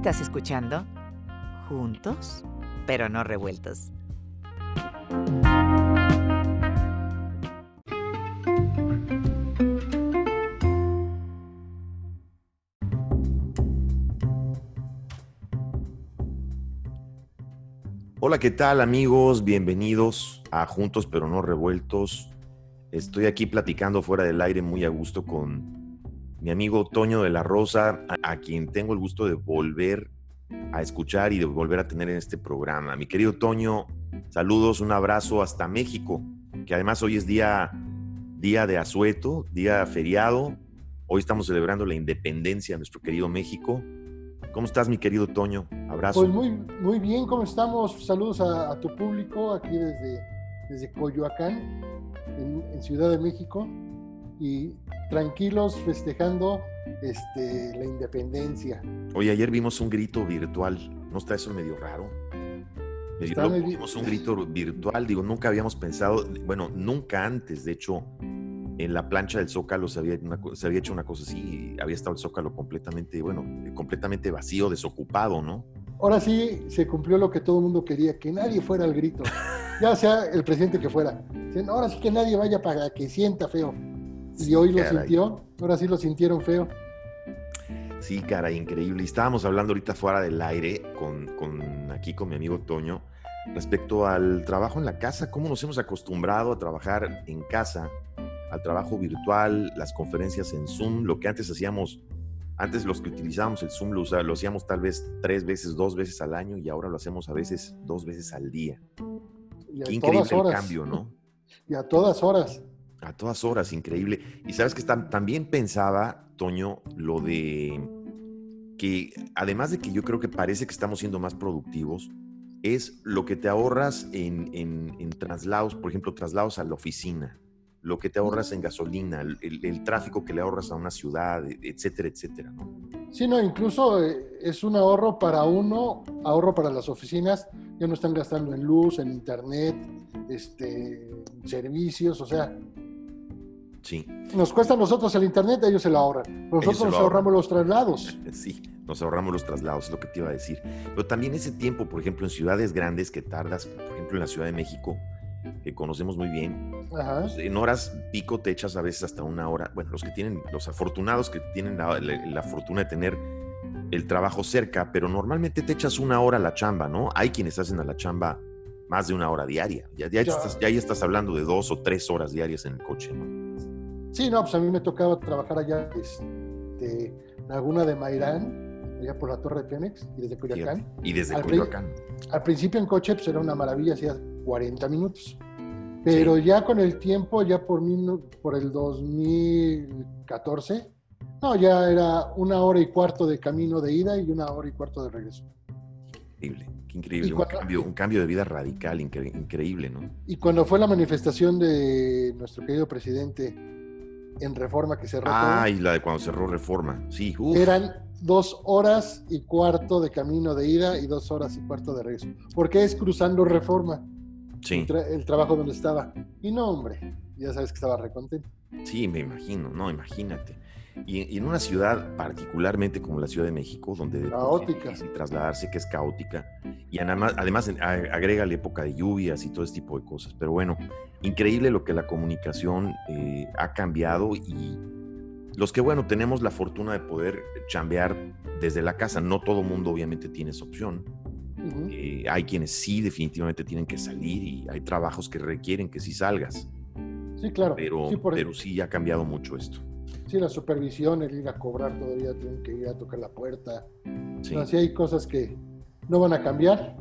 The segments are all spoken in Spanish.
Estás escuchando Juntos, pero no revueltos. Hola, ¿qué tal amigos? Bienvenidos a Juntos pero no revueltos. Estoy aquí platicando fuera del aire muy a gusto con mi amigo Toño de la Rosa, a, quien tengo el gusto de volver a escuchar y de volver a tener en este programa. Mi querido Toño, saludos, un abrazo hasta México, que además hoy es día, día de asueto, día feriado. Hoy estamos celebrando la independencia de nuestro querido México. ¿Cómo estás, mi querido Toño? Abrazo. Pues muy, muy bien, ¿cómo estamos? Saludos a, tu público aquí desde, desde Coyoacán, en, Ciudad de México, y tranquilos festejando este, la independencia. Oye, ayer vimos un grito virtual, ¿no está eso medio raro? Está medio- vimos un grito virtual, digo, nunca habíamos pensado, bueno, nunca antes, de hecho, en la plancha del Zócalo se había, una se había hecho una cosa así, había estado el Zócalo completamente, bueno, completamente vacío, desocupado, ¿no? Ahora sí se cumplió lo que todo el mundo quería, que nadie fuera al grito, ya sea el presidente que fuera. Ahora sí que nadie vaya para que sienta feo. Y hoy lo sintió, ahora sí lo sintieron feo. Sí, caray, increíble. Y estábamos hablando ahorita fuera del aire con, con aquí con mi amigo Toño respecto al trabajo en la casa, cómo nos hemos acostumbrado a trabajar en casa, al trabajo virtual, las conferencias en Zoom, lo que antes hacíamos, antes los que utilizábamos el Zoom lo, usa- lo hacíamos tal vez tres veces, dos veces al año y ahora lo hacemos a veces dos veces al día. Y a Qué increíble el cambio, ¿no? Y a todas horas. A todas horas, increíble. Y sabes que tam- también pensaba, Toño, lo de que además de que yo creo que parece que estamos siendo más productivos, es lo que te ahorras en, en- en traslados, por ejemplo, traslados a la oficina, lo que te ahorras en gasolina, el, el- el tráfico que le ahorras a una ciudad, e- etcétera, etcétera. ¿no? Sí, no, incluso eh, es un ahorro para uno, ahorro para las oficinas, ya no están gastando en luz, en internet, este, servicios, o sea, Sí, nos cuesta a nosotros el internet, ellos se lo ahorran. Nosotros lo nos ahorran. ahorramos los traslados. sí, nos ahorramos los traslados, es lo que te iba a decir. Pero también ese tiempo, por ejemplo, en ciudades grandes que tardas, por ejemplo, en la Ciudad de México, que conocemos muy bien, Ajá. Pues, en horas pico te echas a veces hasta una hora. Bueno, los que tienen, los afortunados que tienen la, la- la fortuna de tener el trabajo cerca, pero normalmente te echas una hora a la chamba, ¿no? Hay quienes hacen a la chamba más de una hora diaria. Ya, ya, Ya. Estás, ya ahí estás hablando de dos o tres horas diarias en el coche, ¿no? Sí, no, pues a mí me tocaba trabajar allá este, Laguna de Mairán, allá por la Torre de Pemex, y desde Coyoacán. Y desde Al Coyoacán. Al principio en coche pues era una maravilla, hacía 40 minutos. Pero ya con el tiempo, ya por, mil- por el 2014, no, ya era una hora y cuarto de camino de ida y una hora y cuarto de regreso. Increíble, qué increíble. Un cambio, un cambio de vida radical, incre- increíble, ¿no? Y cuando fue la manifestación de nuestro querido presidente en Reforma que cerró Ah, todo, y la de cuando cerró Reforma. Sí, uf. eran dos horas y cuarto de camino de ida y dos horas y cuarto de regreso. Porque es cruzando Reforma, Sí. el, tra- el trabajo donde estaba. Y no, hombre, ya sabes que estaba recontento. Sí, me imagino, no, imagínate. Y, y en una ciudad particularmente como la Ciudad de México, donde Caótica. es trasladarse, que es caótica, y además, además agrega la época de lluvias y todo ese tipo de cosas. Pero bueno, increíble lo que la comunicación eh, ha cambiado y los que, bueno, tenemos la fortuna de poder chambear desde la casa. No todo mundo obviamente tiene esa opción. Ujú. Eh, hay quienes sí definitivamente tienen que salir y hay trabajos que requieren que sí salgas. Sí, claro. Pero sí, por- pero sí ha cambiado mucho esto. sí, la supervisión, el ir a cobrar todavía, tienen que ir a tocar la puerta. Sí. No, sí hay cosas que no van a cambiar.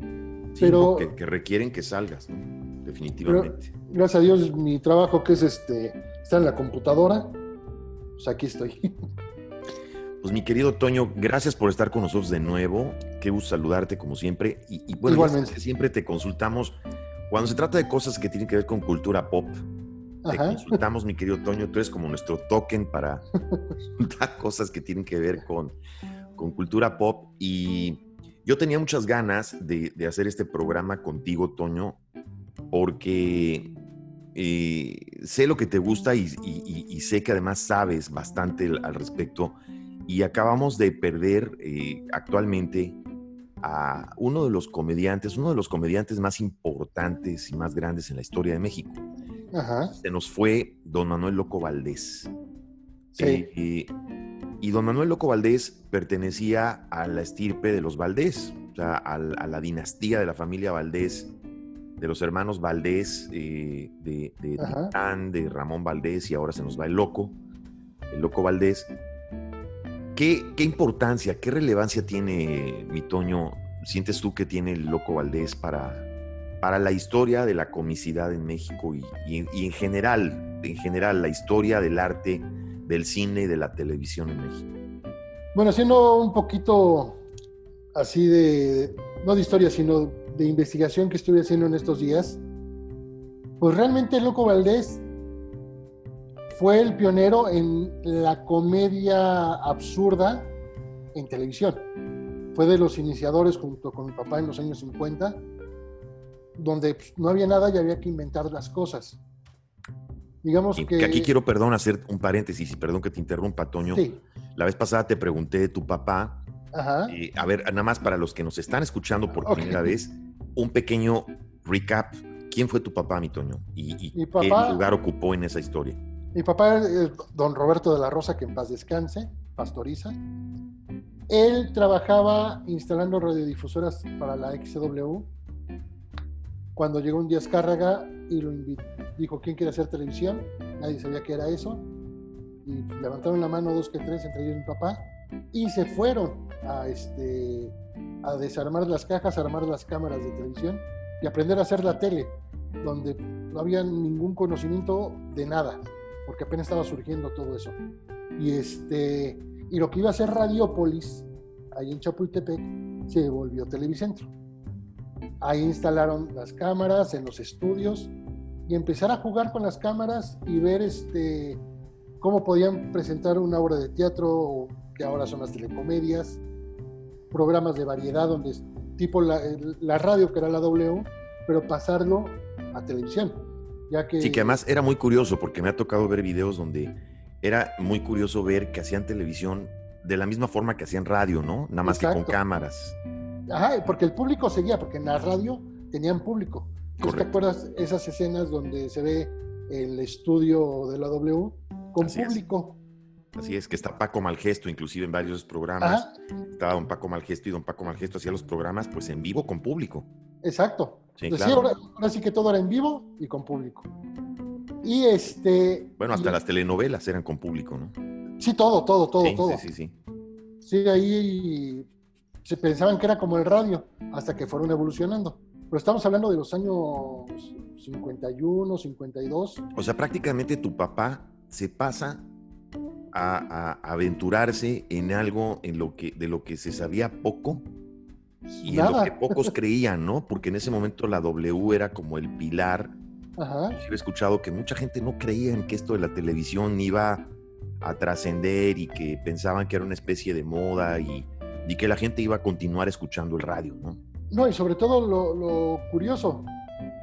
Sí, pero- que, que requieren que salgas, ¿no? Definitivamente. Gracias a Dios, mi trabajo que es este, estar en la computadora, pues aquí estoy. Pues mi querido Toño, gracias por estar con nosotros de nuevo. Qué gusto saludarte como siempre. Y, y bueno, Igualmente. siempre te consultamos cuando se trata de cosas que tienen que ver con cultura pop. Te Ajá. consultamos, mi querido Toño. Tú eres como nuestro token para consultar cosas que tienen que ver con, con cultura pop. Y yo tenía muchas ganas de, de hacer este programa contigo, Toño, porque eh, sé lo que te gusta y, y- y- y sé que además sabes bastante al al respecto. y acabamos de perder eh, actualmente a uno de los comediantes, uno de los comediantes más importantes y más grandes en la historia de México. Ajá. Se nos fue don Manuel Loco Valdés. Sí. Eh, y don Manuel Loco Valdés pertenecía a la estirpe de los Valdés, o sea, al- a, la dinastía de la familia Valdés, de los hermanos Valdés, eh, de. Titán, de Ramón Valdés, y ahora se nos va el Loco, el Loco Valdés. ¿Qué, qué importancia, qué relevancia tiene, mi Toño, sientes tú que tiene el Loco Valdés para, para la historia de la comicidad en México y, en general, en general, la historia del arte, del cine y de la televisión en México? Bueno, haciendo un poquito así de, no de historia, sino de investigación que estuve haciendo en estos días, pues realmente Loco Valdés fue el pionero en la comedia absurda en televisión. Fue de los iniciadores junto con mi papá en los años 50, donde pues, no había nada y había que inventar las cosas. Digamos que... que aquí quiero, perdón, hacer un paréntesis y perdón que te interrumpa, Toño. Sí, La vez pasada te pregunté de tu papá. ajá. eh, a ver, nada más para los que nos están escuchando por primera vez, un pequeño recap. ¿Quién fue tu papá, mi Toño? ¿Y, y Mi qué lugar ocupó en esa historia? Mi papá es don Roberto de la Rosa, que en paz descanse, pastoriza. Él trabajaba instalando radiodifusoras para la XW. Cuando llegó un día Azcárraga y lo dijo, ¿quién quiere hacer televisión? Nadie sabía qué era eso. Y levantaron la mano dos que tres, entre ellos mi papá, y se fueron a, este, a desarmar las cajas, a armar las cámaras de televisión y aprender a hacer la tele, donde no había ningún conocimiento de nada porque apenas estaba surgiendo todo eso. Y, este, y lo que iba a ser Radiopolis, ahí en Chapultepec, se volvió Televicentro. Ahí instalaron las cámaras en los estudios y empezar a jugar con las cámaras y ver este, cómo podían presentar una obra de teatro, que ahora son las telecomedias, programas de variedad, donde tipo la, la radio, que era la W, pero pasarlo a televisión. Ya que, Sí, que además era muy curioso porque me ha tocado ver videos donde era muy curioso ver que hacían televisión de la misma forma que hacían radio, ¿no? Nada más que con cámaras. Ajá, porque el público seguía, porque en la radio tenían público. ¿Te acuerdas esas escenas donde se ve el estudio de la W con Así es. público? Así es, que está Paco Malgesto, inclusive en varios programas. Ajá, Estaba don Paco Malgesto y don Paco Malgesto hacía los programas pues en vivo con público. exacto. Sí, Entonces, claro. ahora, ahora sí que todo era en vivo y con público. Y este. Bueno, hasta y- las telenovelas eran con público, ¿no? Sí, todo, todo, todo, sí, todo. sí, sí, sí. Sí, ahí se pensaban que era como el radio, hasta que fueron evolucionando. Pero estamos hablando de los años 51, 52. O sea, prácticamente tu papá se pasa a, a aventurarse en algo en lo que, de lo que se sabía poco y en lo Nada. que pocos creían, ¿no? Porque en ese momento la W era como el pilar. Ajá. Yo he escuchado que mucha gente no creía en que esto de la televisión iba a trascender y que pensaban que era una especie de moda y, y que la gente iba a continuar escuchando el radio, ¿no? No, y sobre todo lo, lo curioso,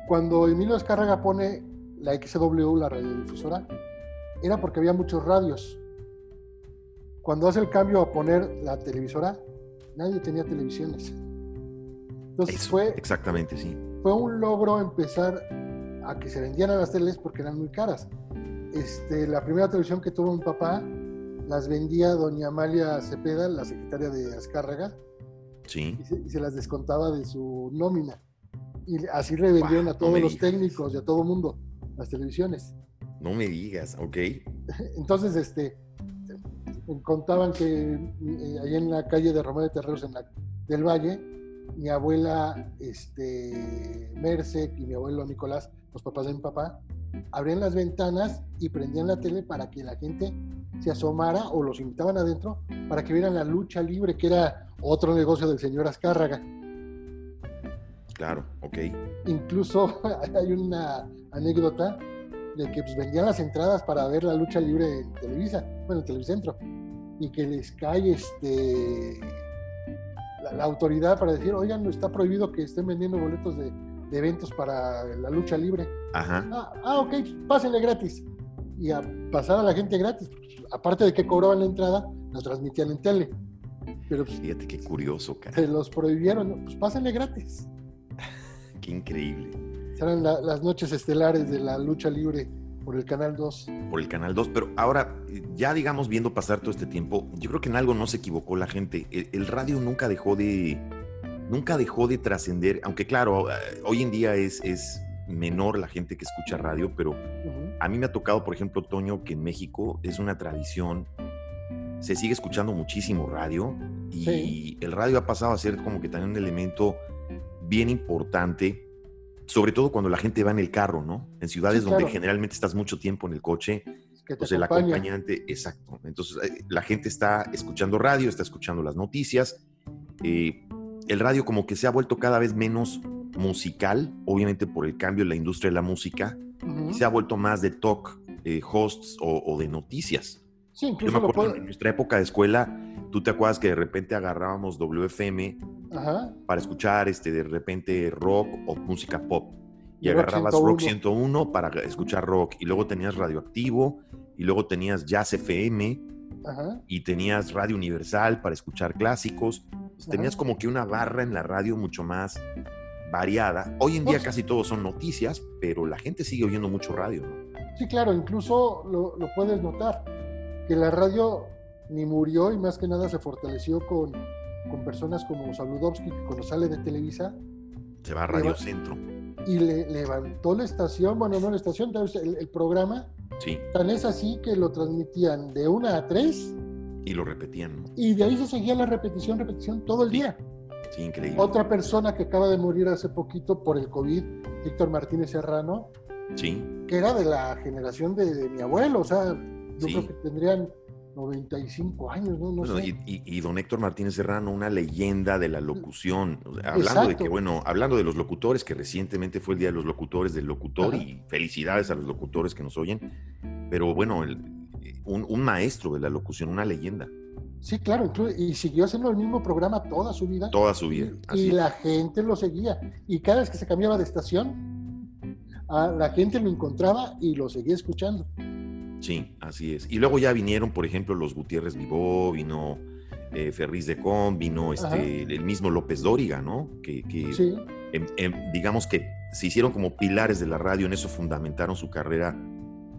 cuando Emilio Azcárraga pone la XW, la radiodifusora, era porque había muchos radios. Cuando hace el cambio a poner la televisora, nadie tenía televisiones. Entonces Eso, fue, Exactamente, sí. fue un logro empezar a que se vendieran las teles porque eran muy caras. Este, la primera televisión que tuvo mi papá las vendía doña Amalia Cepeda, la secretaria de Azcárraga, Sí. y se, y se las descontaba de su nómina. Y así revendieron Guau, a todos no los digas. técnicos y a todo mundo las televisiones. No me digas, ok. Entonces, este, contaban que eh, ahí en la calle de Romero de Terreros en la, del Valle, mi abuela este, Merce y mi abuelo Nicolás, los papás de mi papá, abrían las ventanas y prendían la tele para que la gente se asomara o los invitaban adentro para que vieran la lucha libre, que era otro negocio del señor Azcárraga. Claro, ok. Incluso hay una anécdota de que pues, vendían las entradas para ver la lucha libre en Televisa, bueno, en Televicentro, y que les cae este, la, la autoridad para decir, oigan, no está prohibido que estén vendiendo boletos de, de eventos para la lucha libre. Ajá. Ah, ah, ok, pásenle gratis. Y a pasar a la gente gratis. Aparte de que cobraban la entrada, la transmitían en tele. Pero pues, Fíjate qué curioso, cara. se los prohibieron, pues pásenle gratis. Qué increíble. Serán la- las noches estelares de la lucha libre por el Canal 2. Por el Canal 2. Pero ahora, ya digamos, viendo pasar todo este tiempo, yo creo que en algo no se equivocó la gente. El, el radio nunca dejó de. Nunca dejó de trascender, aunque claro, eh, hoy en día es, es menor la gente que escucha radio, pero a mí me ha tocado, por ejemplo, Toño, que en México es una tradición, se sigue escuchando muchísimo radio y Sí. el radio ha pasado a ser como que también un elemento bien importante, sobre todo cuando la gente va en el carro, ¿no? En ciudades Sí, donde generalmente estás mucho tiempo en el coche, Que pues el acompaña. acompañante, exacto. Entonces eh, la gente está escuchando radio, está escuchando las noticias. eh, el radio como que se ha vuelto cada vez menos musical, obviamente por el cambio en la industria de la música, y se ha vuelto más de talk, eh, hosts o, o de noticias. Sí, Yo me incluso acuerdo puede. en nuestra época de escuela, tú te acuerdas que de repente agarrábamos WFM Ajá. para escuchar este, de repente rock o música pop. Y Y Rock agarrabas 101. Rock 101 para escuchar rock. Y luego tenías Radioactivo. Y luego tenías Jazz FM. Ajá. Y tenías Radio Universal para escuchar clásicos. Pues tenías Ajá. como que una barra en la radio mucho más variada. Hoy en día Pues- casi todos son noticias, pero la gente sigue oyendo mucho radio, ¿no? Sí, claro, incluso lo, lo puedes notar, que la radio ni murió y más que nada se fortaleció con, con personas como Saludowski, que cuando sale de Televisa, Se va a Radio Centro. y le levantó la estación, bueno, no la estación, el programa, Sí. tan es así que lo transmitían de una a tres Y lo repetían, ¿no? y de ahí se seguía la repetición, repetición todo el día. Sí, increíble. Otra persona que acaba de morir hace poquito por el COVID, Víctor Martínez Serrano, Sí. que era de la generación de, de mi abuelo, o sea, yo Sí. creo que tendrían 95 años, ¿no? No Bueno, sé. y, don Héctor Martínez Serrano, una leyenda de la locución. Hablando de que, bueno, hablando de los locutores, que recientemente fue el Día de los Locutores del Locutor, Ajá. y felicidades a los locutores que nos oyen. Pero bueno, el- un, un maestro de la locución, una leyenda, Sí, claro, y siguió haciendo el mismo programa toda su vida. toda su vida. Y es. la gente lo seguía. Y cada vez que se cambiaba de estación, a la gente lo encontraba y lo seguía escuchando. Sí, así es. Y luego ya vinieron, por ejemplo, los Gutiérrez Vivó, vino eh, Ferriz de Con, vino este, el mismo López Dóriga, ¿no? Que, que Sí, em- em, digamos que se hicieron como pilares de la radio, en eso fundamentaron su carrera,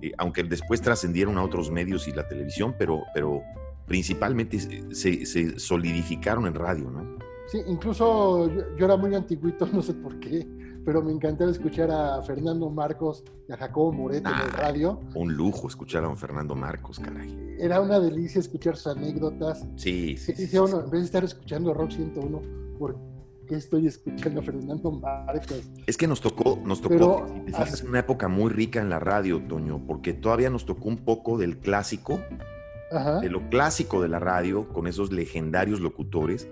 eh, aunque después trascendieron a otros medios y la televisión, pero, pero principalmente se, se- se solidificaron en radio, ¿no? sí, incluso yo, yo era muy antiguito, no sé por qué, pero me encantaba escuchar a Fernando Marcos y a Jacobo Moreto en el radio. Un lujo escuchar a don Fernando Marcos, caray. Era una delicia escuchar sus anécdotas. Sí, sí. Dice sí, en vez de estar escuchando Rock 101, ¿por qué estoy escuchando a Fernando Marcos? Es que nos tocó, nos tocó, Pero- si te fijas, una época muy rica en la radio, Toño, porque todavía nos tocó un poco del clásico, Ajá. de lo clásico de la radio, con esos legendarios locutores,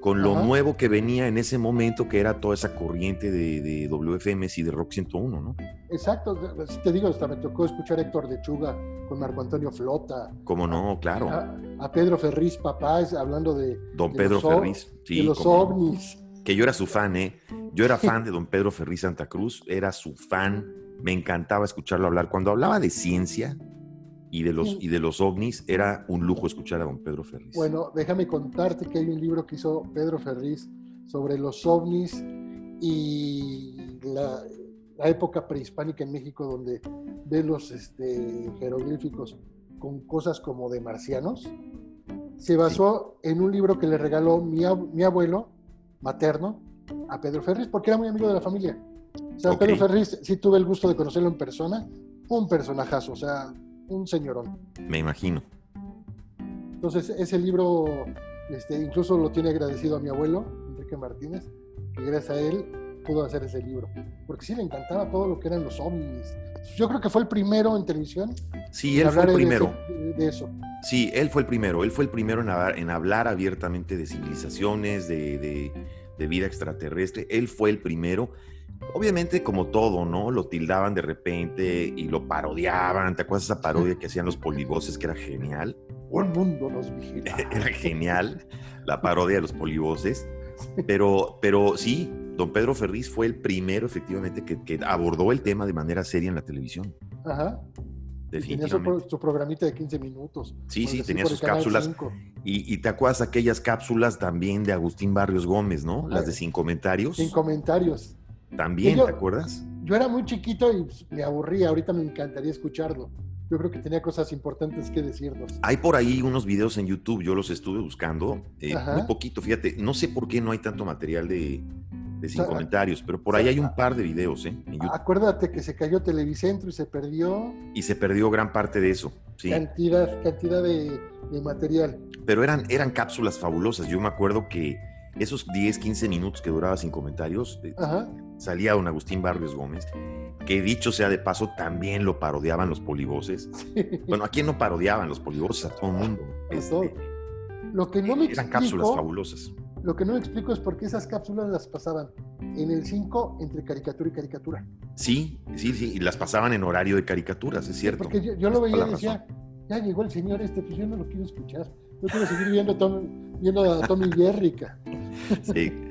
con lo Ajá. nuevo que venía en ese momento, que era toda esa corriente de, de WFMs y de Rock 101, ¿no? Exacto, te digo, hasta me tocó escuchar a Héctor Lechuga con Marco Antonio Flota, ¿Cómo no? Claro. a, a Pedro Ferriz Papás hablando de, Don de Pedro los Ferriz. de Sí, los cómo no. ovnis. Que yo era su fan, ¿eh? Yo era fan de don Pedro Ferriz Santa Cruz, era su fan, me encantaba escucharlo hablar. Cuando hablaba de ciencia y de los, y de los ovnis, era un lujo escuchar a don Pedro Ferriz. Bueno, déjame contarte que hay un libro que hizo Pedro Ferriz sobre los ovnis y la, la época prehispánica en México donde ve los este, jeroglíficos con cosas como de marcianos. Se basó en un libro que le regaló mi, ab- mi abuelo materno a Pedro Ferriz porque era muy amigo de la familia. O sea, Ok. Pedro Ferriz sí tuve el gusto de conocerlo en persona, un personajazo, o sea, un señorón. Me imagino. Entonces, ese libro este, incluso lo tiene agradecido a mi abuelo, Enrique Martínez, que gracias a él pudo hacer ese libro. Porque sí le encantaba todo lo que eran los ovnis. Yo creo que fue el primero en televisión Sí, él fue el de primero. ese- de, de eso. Sí, él fue el primero. Él fue el primero en hablar, en hablar abiertamente de civilizaciones, de, de- de vida extraterrestre. Él fue el primero. Obviamente, como todo, ¿no? Lo tildaban de repente y lo parodiaban. ¿Te acuerdas de esa parodia que hacían los polivoces que era genial? Un mundo nos vigila. Era genial la parodia de los polivoces. Pero, pero sí, don Pedro Ferriz fue el primero, efectivamente, que, que abordó el tema de manera seria en la televisión. Ajá. Y tenía su, definitivamente. pro- su programita de 15 minutos. Sí, sí, tenía sus cápsulas. 5. Y, y te acuerdas aquellas cápsulas también de Agustín Barrios Gómez, ¿no? Las de Ah, sin comentarios. Sin comentarios. También, Yo- ¿te acuerdas? Yo era muy chiquito y pues, me aburría. Ahorita me encantaría escucharlo. Yo creo que tenía cosas importantes que decirnos. Hay por ahí unos videos en YouTube, yo los estuve buscando, eh, muy poquito, fíjate, no sé por qué no hay tanto material de, de sin O sea, comentarios, pero por o sea, ahí hay un par de videos, ¿eh? en YouTube. Acuérdate que se cayó Televicentro y se perdió y se perdió gran parte de eso, sí. cantidad, cantidad de, de material. Pero eran, eran cápsulas fabulosas, yo me acuerdo que esos 10, 15 minutos que duraba sin comentarios, eh, Ajá. Salía don Agustín Barrios Gómez, que dicho sea de paso, también lo parodiaban los polivoces. Bueno, ¿a quién no parodiaban los polivoces? A todo el mundo. A Este, todo. Lo que no me eran cápsulas fabulosas. lo que no me explico es por qué esas cápsulas las pasaban en el 5 entre caricatura y caricatura. Sí, sí, sí, y las pasaban en horario de caricaturas, es cierto. Porque yo, yo lo veía y decía, ya llegó el señor este, pues yo no lo quiero escuchar. Yo quiero seguir viendo, a Tom- viendo a Tommy Jerrica. Sí.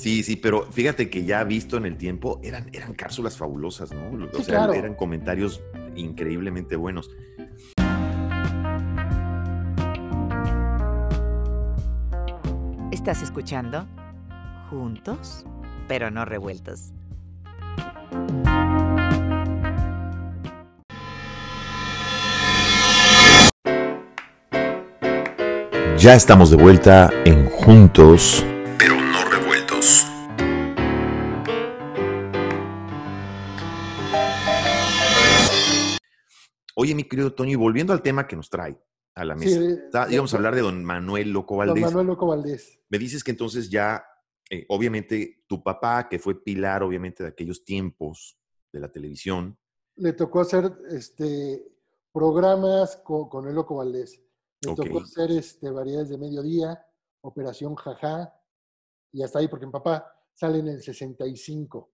Sí, sí, pero fíjate que ya visto en el tiempo, eran, eran cápsulas fabulosas, ¿no? O Sí, sea, claro. eran comentarios increíblemente buenos. ¿Estás escuchando? Juntos, pero no revueltos. Ya estamos de vuelta en Juntos, querido Toño, y volviendo al tema que nos trae a la mesa, está- íbamos a hablar de don Manuel Loco Don Valdés. Manuel Loco Valdés. Me dices que entonces ya, eh, obviamente, tu papá, que fue pilar, obviamente, de aquellos tiempos de la televisión, Le tocó hacer este, programas con, con el Loco Valdés. Le tocó hacer este, variedades de mediodía, Operación Jajá, y hasta ahí, porque mi papá sale en el 65.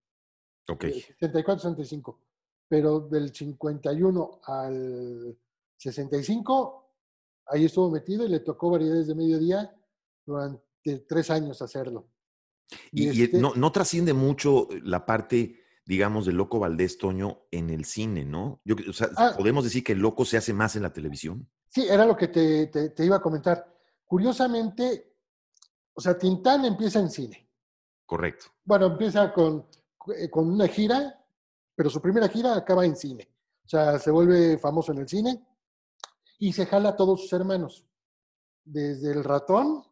ok, eh, 64, 65. Pero del 51 al 65, ahí estuvo metido y le tocó variedades de mediodía durante tres años hacerlo. y, y este- no, no trasciende mucho la parte, digamos, de Loco Valdés, Toño, en el cine, ¿no? Yo, o sea, Ah. podemos decir que el Loco se hace más en la televisión. Sí, era lo que te, te- te iba a comentar. Curiosamente, o sea, Tintán empieza en cine. Correcto. Bueno, empieza con, eh, con una gira, pero su primera gira acaba en cine. O sea, se vuelve famoso en el cine y se jala a todos sus hermanos. Desde el ratón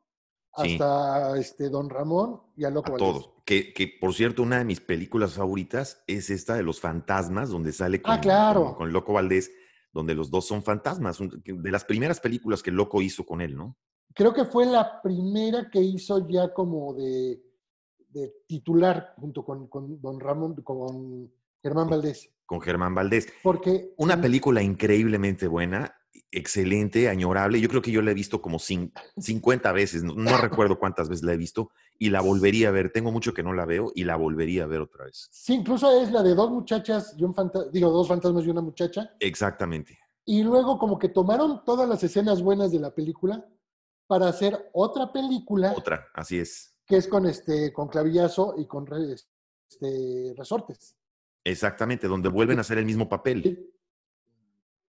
Sí. hasta este Don Ramón y a Loco A Valdés. todos. Que, que, por cierto, una de mis películas favoritas es esta de los fantasmas, donde sale con, Ah, claro. con, con Loco Valdés, donde los dos son fantasmas. De las primeras películas que Loco hizo con él, ¿no? Creo que fue la primera que hizo ya como de, de titular junto con, con Don Ramón, con Germán Valdés. Con Germán Valdés. Porque Una película increíblemente buena, excelente, añorable. Yo creo que yo la he visto como cin- 50 veces, no, no recuerdo cuántas veces la he visto, y la volvería a ver. Tengo mucho que no la veo y la volvería a ver otra vez. Sí, incluso es la de dos muchachas y un fantasma, digo, dos fantasmas y una muchacha. Exactamente. Y luego como que tomaron todas las escenas buenas de la película para hacer otra película Otra, así es. que es con este con clavillazo y con este, resortes. Exactamente, donde vuelven a hacer el mismo papel.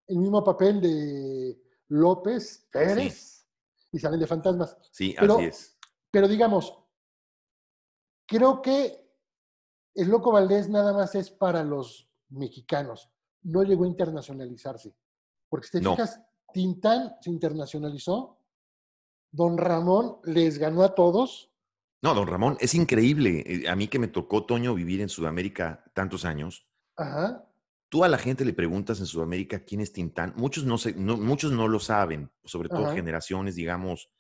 El mismo papel de López Pérez y salen de fantasmas. Sí, Pero- así es. Pero digamos, creo que el Loco Valdés nada más es para los mexicanos. No llegó a internacionalizarse. Porque si te No. fijas, Tintán se internacionalizó, Don Ramón les ganó a todos. No, don Ramón, es increíble. Eh, A mí que me tocó, Toño, vivir en Sudamérica tantos años. Ajá. Tú a la gente le preguntas en Sudamérica quién es Tintán. Muchos no, se, no- muchos no lo saben, sobre todo Ajá. generaciones, digamos,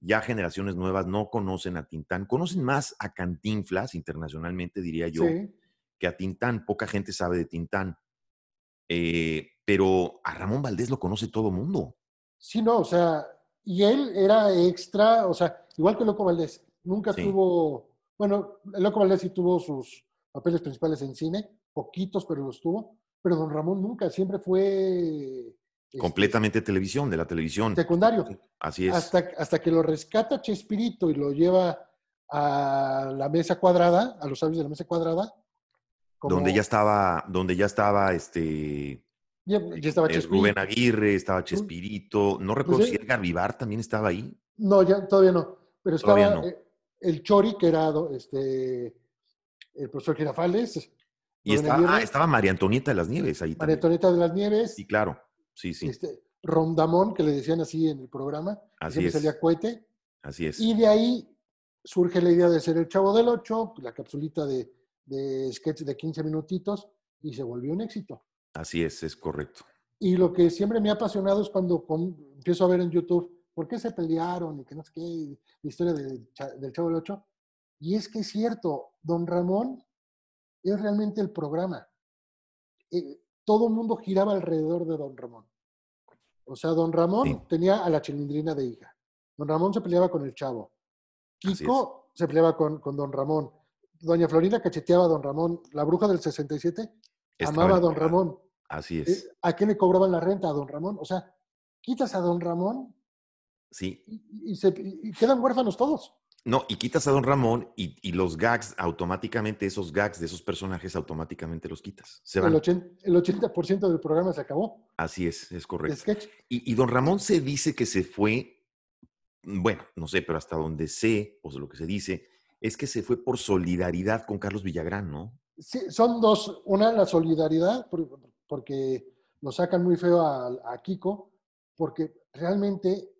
ya generaciones nuevas no conocen a Tintán. Conocen más a Cantinflas internacionalmente, diría yo, Sí. que a Tintán. Poca gente sabe de Tintán. Eh, pero a Ramón Valdés lo conoce todo mundo. Sí, no, o sea, y él era extra, o sea, igual que Loco Valdés, nunca Sí. tuvo, bueno, el Loco Valdés sí tuvo sus papeles principales en cine, poquitos, pero los tuvo, pero Don Ramón nunca, siempre fue este, Completamente televisión, de la televisión. secundario, Así es. hasta, hasta que lo rescata Chespirito y lo lleva a la mesa cuadrada, a los sabios de la mesa cuadrada. como- donde ya estaba, donde ya estaba este Ya, ya estaba Eh, Chespirito. Rubén Aguirre, estaba Chespirito. No recuerdo Pues, si eh, Edgar Vivar también estaba ahí. No, ya todavía no. Pero estaba no. eh, el Chori, que era este, el profesor Girafales, Y estaba, ah, estaba María Antonieta de las Nieves ahí María. Antonieta de las Nieves, Sí, claro. Sí, sí. este, Rondamón, que le decían así en el programa, Así es. salía cohete. Así es. Y de ahí surge la idea de ser el Chavo del Ocho, la capsulita de, de sketch de 15 minutitos, y se volvió un éxito. Así es, es correcto. Y lo que siempre me ha apasionado es cuando con- empiezo a ver en YouTube por qué se pelearon y que no sé qué, la historia del, Cha- del Chavo del Ocho. Y es que es cierto, Don Ramón es realmente el programa. Eh, todo el mundo giraba alrededor de Don Ramón. O sea, Don Ramón Sí. tenía a la chilindrina de hija. Don Ramón se peleaba con el Chavo. Kiko se peleaba con, con Don Ramón. Doña Florinda cacheteaba a Don Ramón. La bruja del 67 Estaba amaba a Don. Ramón. Así Eh, es. ¿A qué le cobraban la renta? A don Ramón. O sea, quitas a don Ramón Sí. y, y se, y quedan huérfanos todos. No, y quitas a Don Ramón y, y los gags, automáticamente, esos gags de esos personajes, automáticamente los quitas. Se van. El 80%, el 80 del programa se acabó. Así es, es correcto. sketch. Y, y don Ramón se dice que se fue, bueno, no sé, pero hasta donde sé, o sea, lo que se dice, es que se fue por solidaridad con Carlos Villagrán, ¿no? Sí, son dos. Una, la solidaridad, por- porque lo sacan muy feo a, a Kiko, porque realmente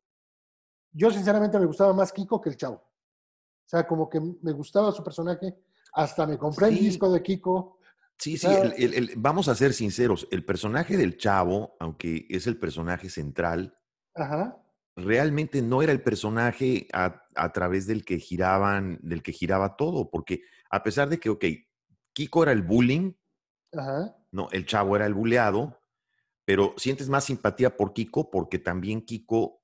yo sinceramente me gustaba más Kiko que el Chavo. O sea, como que me gustaba su personaje. Hasta me compré el disco de Kiko. Sí, sí, el- el- el- vamos a ser sinceros, el personaje del chavo, aunque es el personaje central, Ajá. realmente no era el personaje a, a través del que giraban, del que giraba todo, porque a pesar de que, ok, Kiko era el bullying, Ajá. no, el chavo era el buleado, pero sientes más simpatía por Kiko porque también Kiko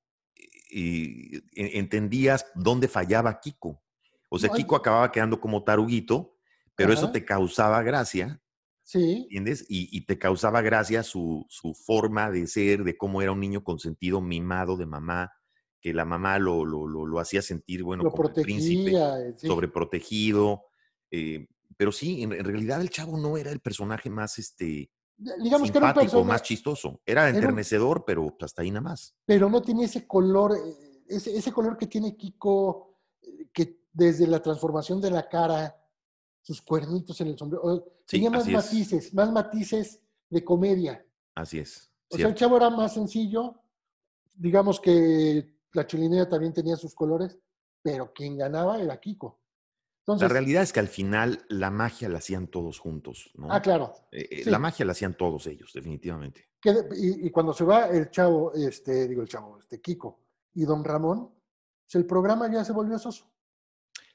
eh, entendías dónde fallaba Kiko. O sea, Kiko acababa quedando como taruguito, pero eso te causaba gracia, Sí. ¿entiendes? Y, y te causaba gracia su, su forma de ser, de cómo era un niño consentido, mimado de mamá, que la mamá lo, lo, lo- lo hacía sentir, bueno, como el príncipe eh, sí. sobreprotegido. eh, pero sí, en, en realidad el chavo no era el personaje más este, Digamos que era un personaje. más chistoso. Era enternecedor, pero pues, hasta ahí nada más. pero no tiene ese color, eh, ese, ese color que tiene Kiko, eh, que desde la transformación de la cara, sus cuernitos en el sombrero, Sí, tenía más es. matices, más matices de comedia. Así es. O sea, el chavo era más sencillo, digamos que la chilinera también tenía sus colores, pero quien ganaba era Kiko. La realidad es que al final la magia la hacían todos juntos, ¿no? ah, claro. Eh, eh, sí. La magia la hacían todos ellos, definitivamente. que y, y cuando se va el chavo, este, digo el chavo, este Kiko y don Ramón, pues el programa ya se volvió soso.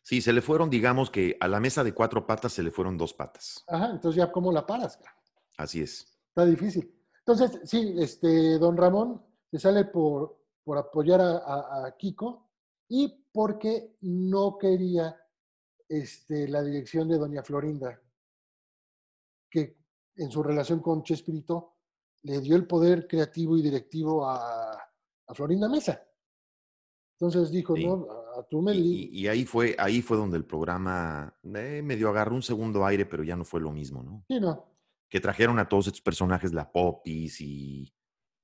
Sí, se le fueron, digamos que a la mesa de cuatro patas se le fueron dos patas. Ajá, entonces ya cómo la paras, cara? Así es. está difícil. Entonces, sí, este, don Ramón se sale por, por apoyar a, a- a Kiko y porque no quería este, la dirección de doña Florinda, que en su relación con Chespirito le dio el poder creativo y directivo a, a Florinda Mesa. Entonces dijo, Sí. no, a, a tú me... Y, li- y- y ahí fue, ahí fue donde el programa eh, medio agarró un segundo aire, pero ya no fue lo mismo, ¿no? Sí, no. Que trajeron a todos estos personajes, la Popis y,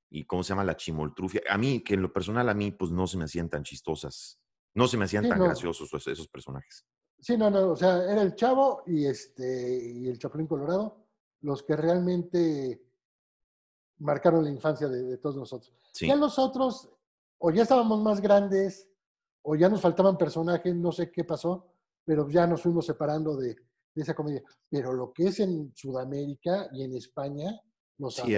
y ¿cómo se llama? La Chimoltrufia. A mí, que en lo personal a mí, pues no se me hacían tan chistosas. No se me hacían Sí, tan no. graciosos esos, esos personajes. Sí, no, no, o sea, era el Chavo y este y el Chapulín Colorado los que realmente marcaron la infancia de, de todos nosotros. Sí. Ya los otros, o ya estábamos más grandes, o ya nos faltaban personajes, no sé qué pasó, pero ya nos fuimos separando de, de esa comedia. Pero lo que es en Sudamérica y en España, nos Sí,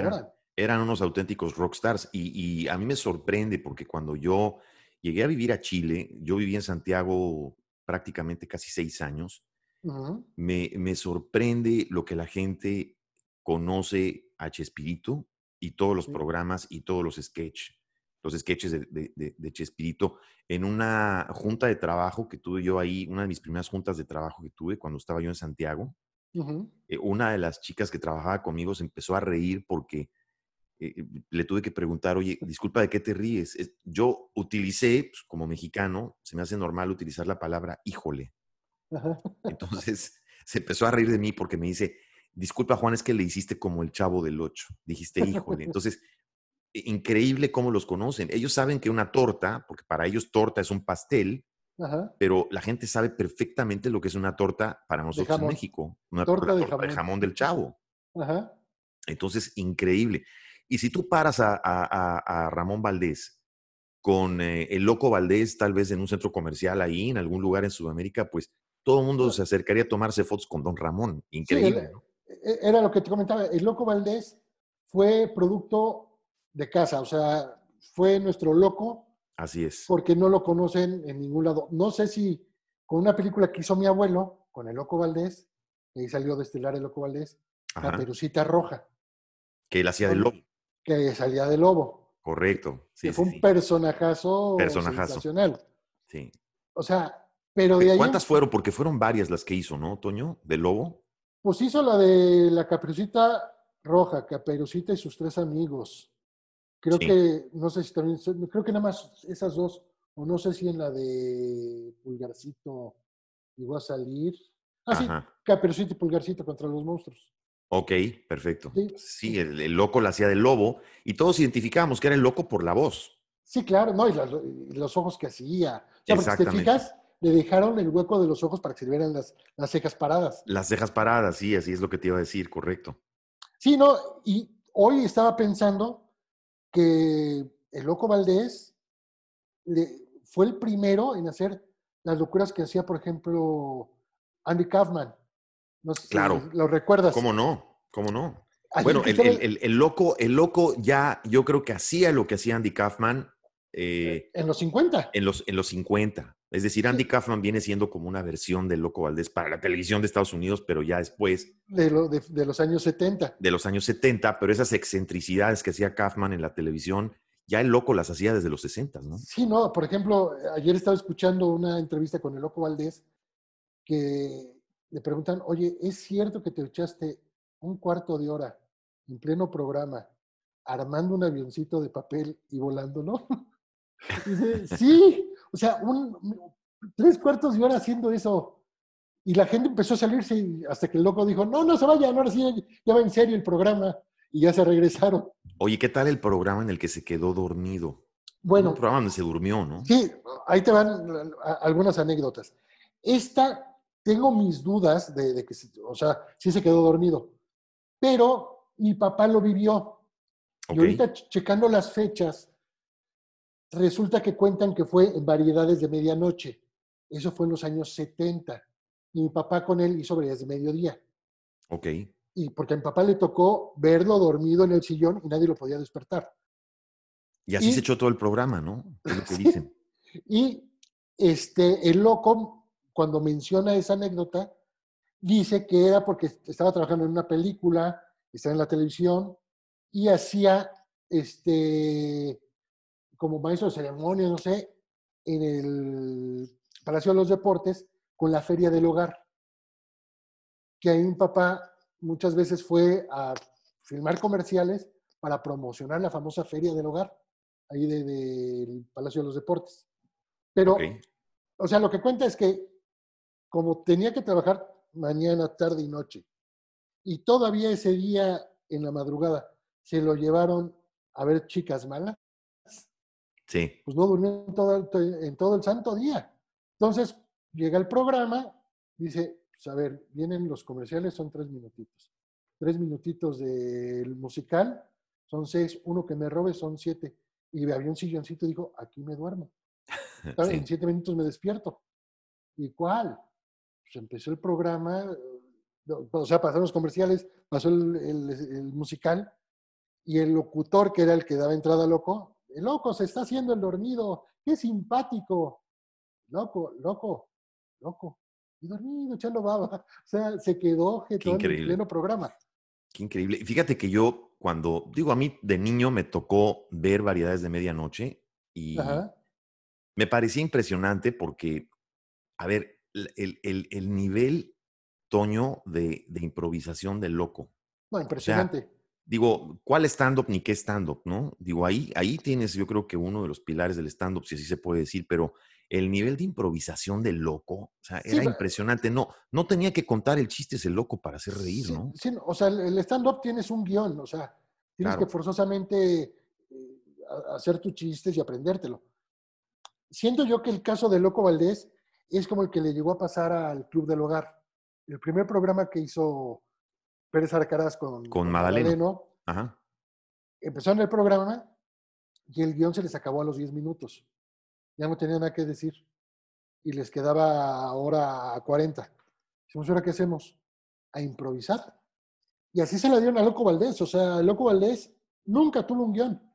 eran unos auténticos rockstars. Y, y a mí me sorprende porque cuando yo llegué a vivir a Chile, yo viví en Santiago prácticamente casi seis años, me, me sorprende lo que la gente conoce a Chespirito y todos los programas y todos los sketches, los sketches de, de, de- de Chespirito. En una junta de trabajo que tuve yo ahí, una de mis primeras juntas de trabajo que tuve cuando estaba yo en Santiago, eh, una de las chicas que trabajaba conmigo se empezó a reír porque eh, eh, le tuve que preguntar, oye, disculpa, ¿de qué te ríes? Es- Yo utilicé, pues, como mexicano, se me hace normal utilizar la palabra híjole. Ajá. Entonces se empezó a reír de mí porque me dice, disculpa Juan, es que le hiciste como el chavo del ocho. Dijiste, híjole. Entonces, e, increíble cómo los conocen. Ellos saben que una torta, porque para ellos torta es un pastel, Ajá. pero la gente sabe perfectamente lo que es una torta para nosotros en. México. Una Torta de jamón. jamón del chavo. Ajá. Entonces, increíble. Y si tú paras a, a- a- a Ramón Valdés con eh, el Loco Valdés, tal vez en un centro comercial ahí, en algún lugar en Sudamérica, pues todo el mundo se acercaría a tomarse fotos con Don Ramón. Increíble. e- Era lo que te comentaba. El Loco Valdés fue producto de casa, o sea, fue nuestro loco Así es. porque no lo conocen en ningún lado. No sé si con una película que hizo mi abuelo, con el Loco Valdés, que ahí salió de estelar el Loco Valdés, Ajá. Caperucita Roja, Que él hacía del lobo. Que salía de lobo. Correcto. Sí, que sí, fue un sí. personajazo, Personajazo. sensacional. Sí. O sea, pero de ahí, ¿Cuántas fueron? Porque fueron varias las que hizo, ¿no, Toño? ¿De lobo? pues hizo la de la Caperucita Roja, Caperucita y sus tres amigos. Creo Sí. que, no sé si también, creo que nada más esas dos, o no sé si en la de Pulgarcito llegó a salir. Ah, sí, Ajá. Caperucita y Pulgarcito contra los monstruos. Ok, perfecto. Sí. Sí, el, el loco la hacía del lobo y todos identificábamos que era el loco por la voz. Sí, claro, no, y, los ojos que hacía. O sea, porque si te Exactamente. fijas, le dejaron el hueco de los ojos para que se le vieran las, las cejas paradas. Las cejas paradas, sí, así es lo que te iba a decir, correcto. Sí, no, y hoy estaba pensando que el Loco Valdés le- fue el primero en hacer las locuras que hacía, por ejemplo, Andy Kaufman. No sé si Claro. lo recuerdas. ¿Cómo no? ¿Cómo no? Bueno, el, el- el- el loco, el loco ya, yo creo que hacía lo que hacía Andy Kaufman eh, en los 50. en, los, en los 50. Es decir, Andy Kaufman viene siendo como una versión del Loco Valdés para la televisión de Estados Unidos, pero ya después De, lo- de- de los años 70. de los años 70, pero esas excentricidades que hacía Kaufman en la televisión, ya el loco las hacía desde los 60, ¿no? Sí, no, por ejemplo, ayer estaba escuchando una entrevista con el Loco Valdés que le preguntan, oye, ¿es cierto que te echaste un cuarto de hora en pleno programa armando un avioncito de papel y volándolo? Dice, sí, o sea, un, tres cuartos de hora haciendo eso. Y la gente empezó a salirse y hasta que el loco dijo, no, no se vayan, ahora sí, ya va en serio el programa. Y ya se regresaron. Oye, ¿qué tal el programa en el que se quedó dormido? Bueno, Un programa donde se durmió, ¿no? Sí, ahí te van algunas anécdotas. Esta, tengo mis dudas de, de que, o sea, sí se quedó dormido, pero mi papá lo vivió. Y ahorita ch- checando las fechas, resulta que cuentan que fue en variedades de medianoche. Eso fue en los años 70. Y mi papá con él hizo variedades de mediodía. Ok. Y porque a mi papá le tocó verlo dormido en el sillón y nadie lo podía despertar. Y así Y- se echó todo el programa, ¿no? Es lo que dicen. Y este, el loco, cuando menciona esa anécdota, dice que era porque estaba trabajando en una película, estaba en la televisión y hacía este, como maestro de ceremonia, no sé, en el Palacio de los Deportes con la Feria del Hogar. Que ahí mi papá muchas veces fue a filmar comerciales para promocionar la famosa Feria del Hogar, ahí de- del Palacio de los Deportes. Pero, o sea, lo que cuenta es que como tenía que trabajar mañana, tarde y noche, y todavía ese día en la madrugada se lo llevaron a ver chicas malas, Sí. pues no durmió en todo, el- en todo el santo día. Entonces, llega el programa, dice, pues a ver, vienen los comerciales, son tres minutitos. Tres minutitos del musical, son seis, uno que me robe son siete. Y había un silloncito y dijo, aquí me duermo. En siete minutos me despierto. ¿Y cuál? Pues empezó el programa, eh, o sea, pasaron los comerciales, pasó el, el- el musical, y el locutor, que era el que daba entrada loco, el loco se está haciendo el dormido, qué simpático. Loco, loco, loco. Y dormido, echando baba. O sea, se quedó jetón en increíble. pleno programa. Qué increíble. Y Fíjate que yo, cuando, digo, a mí de niño me tocó ver variedades de medianoche y Ajá. me parecía impresionante porque, a ver, el, el- el- el nivel, Toño, de, de improvisación del loco. No, impresionante. digo, ¿cuál stand-up ni qué stand-up, no? Digo, ahí, ahí tienes, yo creo que uno de los pilares del stand-up, si así se puede decir, pero el nivel de improvisación del loco, o sea, era impresionante. No, no tenía que contar el chiste ese loco para hacer reír, ¿no? Sí, o sea, el stand-up tienes un guion, o sea, tienes que forzosamente eh, hacer tus chistes y aprendértelo. Siento yo que el caso de Loco Valdés es como el que le llegó a pasar al Club del Hogar. El primer programa que hizo Pérez Arcaraz con, con, Madaleno. Ajá. Empezaron el programa y el guion se les acabó a los 10 minutos. Ya no tenían nada que decir. Y les quedaba hora 40. Dijimos, ¿ahora qué hacemos? A improvisar. Y así se la dieron a Loco Valdés. O sea, Loco Valdés nunca tuvo un guion.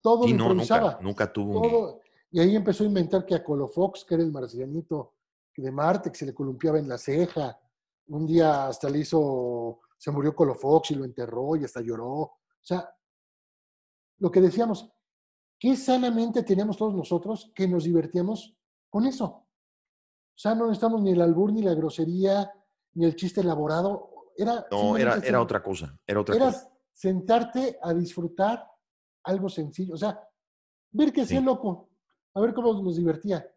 Todo improvisaba. nunca, tuvo un guion. Y ahí empezó a inventar que a Colofox, que era el marcianito de Marte, que se le columpiaba en la ceja. Un día hasta le hizo, se murió Colofox y lo enterró y hasta lloró. O sea, lo que decíamos, qué sanamente teníamos todos nosotros que nos divertíamos con eso. O sea, no necesitamos ni el albur, ni la grosería, ni el chiste elaborado. Era no, era, era otra cosa. Era otra era sentarte a disfrutar algo sencillo. O sea, ver que sí. loco a ver cómo nos divertía.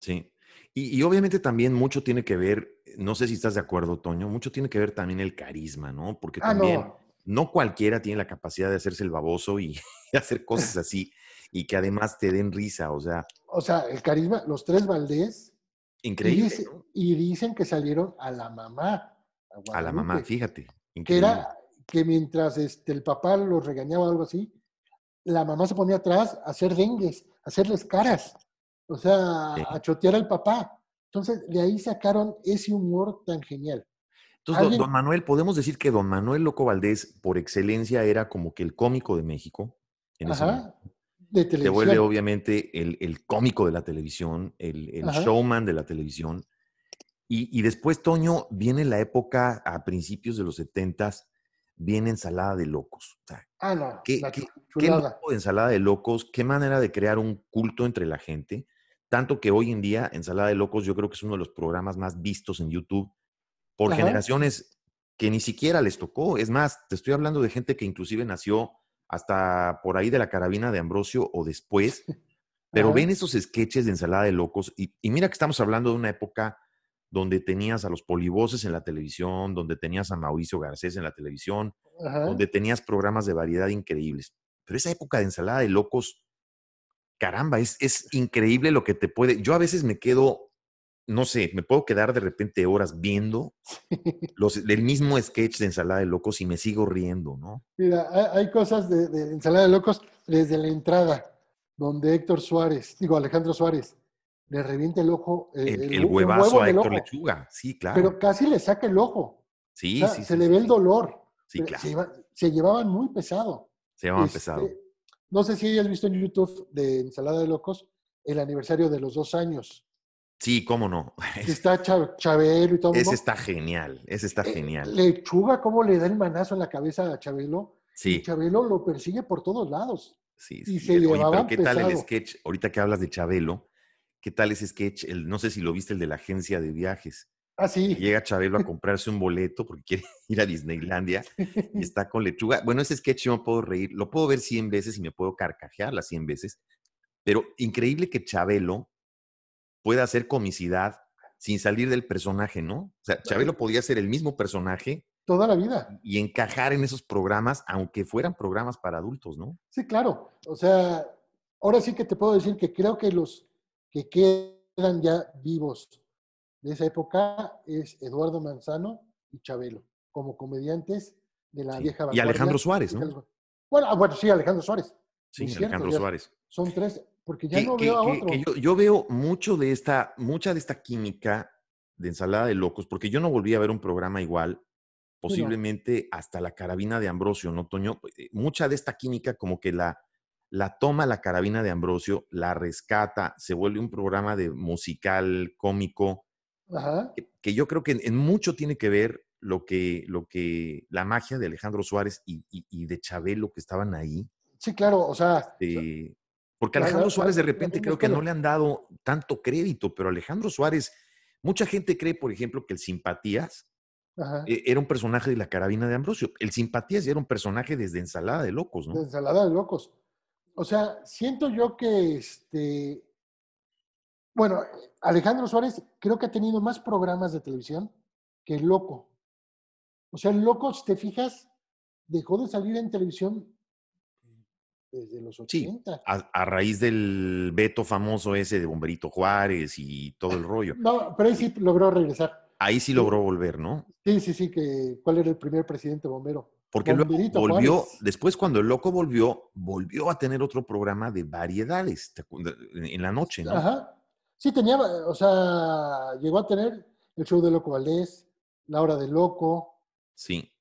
Sí. Y, obviamente también mucho tiene que ver, no sé si estás de acuerdo, Toño, mucho tiene que ver también el carisma, ¿no? Porque ah, también no. cualquiera tiene la capacidad de hacerse el baboso y, hacer cosas así y que además te den risa, o sea. O sea, el carisma, los tres Valdés. Increíble. Y, dicen que salieron a la mamá. A, la mamá, fíjate. Que era que mientras este, el papá los regañaba o algo así, la mamá se ponía atrás a hacer dengues, hacerles caras, o sea, sí. a chotear al papá. Entonces, de ahí sacaron ese humor tan genial. Entonces, don Manuel, podemos decir que don Manuel Loco Valdés, por excelencia, era como que el cómico de México. En Ajá, ese de televisión. Se vuelve, obviamente, el, el, cómico de la televisión, el, el showman de la televisión. Y, y, después, Toño, viene la época a principios de los 70s bien ensalada de locos. Ah, no, ¿qué, tipo de ensalada de locos? ¿Qué manera de crear un culto entre la gente? Tanto que hoy en día Ensalada de Locos yo creo que es uno de los programas más vistos en YouTube por generaciones que ni siquiera les tocó. Es más, te estoy hablando de gente que inclusive nació hasta por ahí de la carabina de Ambrosio o después, pero ven esos sketches de Ensalada de Locos y mira que estamos hablando de una época donde tenías a los polivoces en la televisión, donde tenías a Mauricio Garcés en la televisión, donde tenías programas de variedad increíbles. Pero esa época de ensalada de locos, caramba, es, es increíble lo que te puede. Yo a veces me quedo, no sé, me puedo quedar de repente horas viendo los, el mismo sketch de ensalada de locos y me sigo riendo, ¿no? Mira, hay cosas de, de ensalada de locos desde la entrada, donde Héctor Suárez, digo Alejandro Suárez, le revienta el ojo. Eh, el, huevazo a Héctor Lechuga, sí, claro. Pero casi le saca el ojo. Sí, sí. Se le ve el dolor. Sí, claro. Se, llevaban muy pesado. Se llevaban pesado. Este, no sé si hayas visto en YouTube de Ensalada de Locos el aniversario de los dos años. Sí, cómo no. Está Chabelo y todo. Ese está genial, ese está eh, genial. Lechuga, cómo le da el manazo en la cabeza a Chabelo. Sí. Chabelo lo persigue por todos lados. Sí, sí. Y se llevaban ¿qué tal el sketch? Ahorita que hablas de Chabelo, ¿Qué tal ese sketch? El, no sé si lo viste, el de la agencia de viajes. Ah, sí. Llega Chabelo a comprarse un boleto porque quiere ir a Disneylandia y está con lechuga. Bueno, ese sketch yo me puedo reír, lo puedo ver 100 veces y me puedo carcajear las 100 veces, pero increíble que Chabelo pueda hacer comicidad sin salir del personaje, ¿no? O sea, Chabelo podía ser el mismo personaje. Toda la vida. Y encajar en esos programas, aunque fueran programas para adultos, ¿no? Sí, claro. O sea, ahora sí que te puedo decir que creo que los que quedan ya vivos de esa época es Eduardo Manzano y Chabelo, como comediantes de la vieja Y Alejandro Suárez, ¿no? Bueno, ah, bueno, sí, Alejandro Suárez. Sí, Alejandro Suárez. Son tres, porque ya no veo a otro. yo, veo mucho de esta, mucha de esta química de ensalada de locos, porque yo no volví a ver un programa igual, posiblemente hasta la carabina de Ambrosio, ¿no, Toño? Eh, mucha de esta química como que la, la toma la carabina de Ambrosio, la rescata, se vuelve un programa de musical cómico, Que, yo creo que en, mucho tiene que ver lo que, lo que la magia de Alejandro Suárez y, de Chabelo que estaban ahí. Sí, claro, o sea. Este, porque Alejandro Suárez de repente creo que no le han dado tanto crédito, pero Alejandro Suárez, mucha gente cree, por ejemplo, que el Simpatías Ajá. e- era un personaje de la carabina de Ambrosio. El Simpatías era un personaje desde Ensalada de Locos, De ¿no? ensalada de locos. O sea, siento yo que este. Bueno, Alejandro Suárez creo que ha tenido más programas de televisión que el Loco. O sea, el Loco, si te fijas, dejó de salir en televisión desde los Sí, 80. A, a raíz del veto famoso ese de Bomberito Juárez y todo el rollo. No, pero ahí sí logró regresar. Ahí sí logró volver, ¿no? Sí, sí, sí, que cuál era el primer presidente bombero. Porque luego volvió, Juárez. después cuando el loco volvió, volvió a tener otro programa de variedades en la noche, ¿no? Ajá. Sí, tenía, o sea, llegó a tener el show de Loco Valdés, La Hora del Loco. Sí.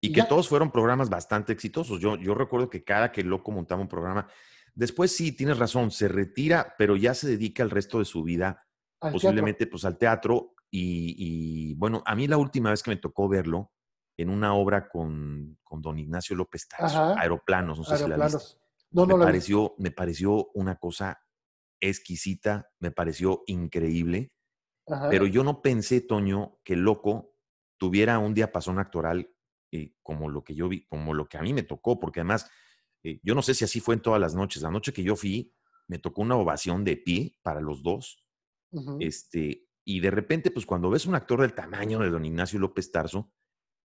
Y Y que ya- todos fueron programas bastante exitosos. Yo, yo recuerdo que cada que el loco montaba un programa, después sí, tienes razón, se retira, pero ya se dedica el resto de su vida al teatro. posiblemente pues al teatro. Y, y, bueno, a mí la última vez que me tocó verlo en una obra con, con don Ignacio López Tarso, Ajá. Aeroplanos, no sé si la viste. No, me, no la vi. pareció, me pareció una cosa exquisita, me pareció increíble, Ajá. pero yo no pensé, Toño, que loco tuviera un diapasón actoral eh, como lo que yo vi, como lo que a mí me tocó, porque además, eh, yo no sé si así fue en todas las noches. La noche que yo fui, me tocó una ovación de pie para los dos. Este, y de repente, pues cuando ves un actor del tamaño de don Ignacio López Tarso,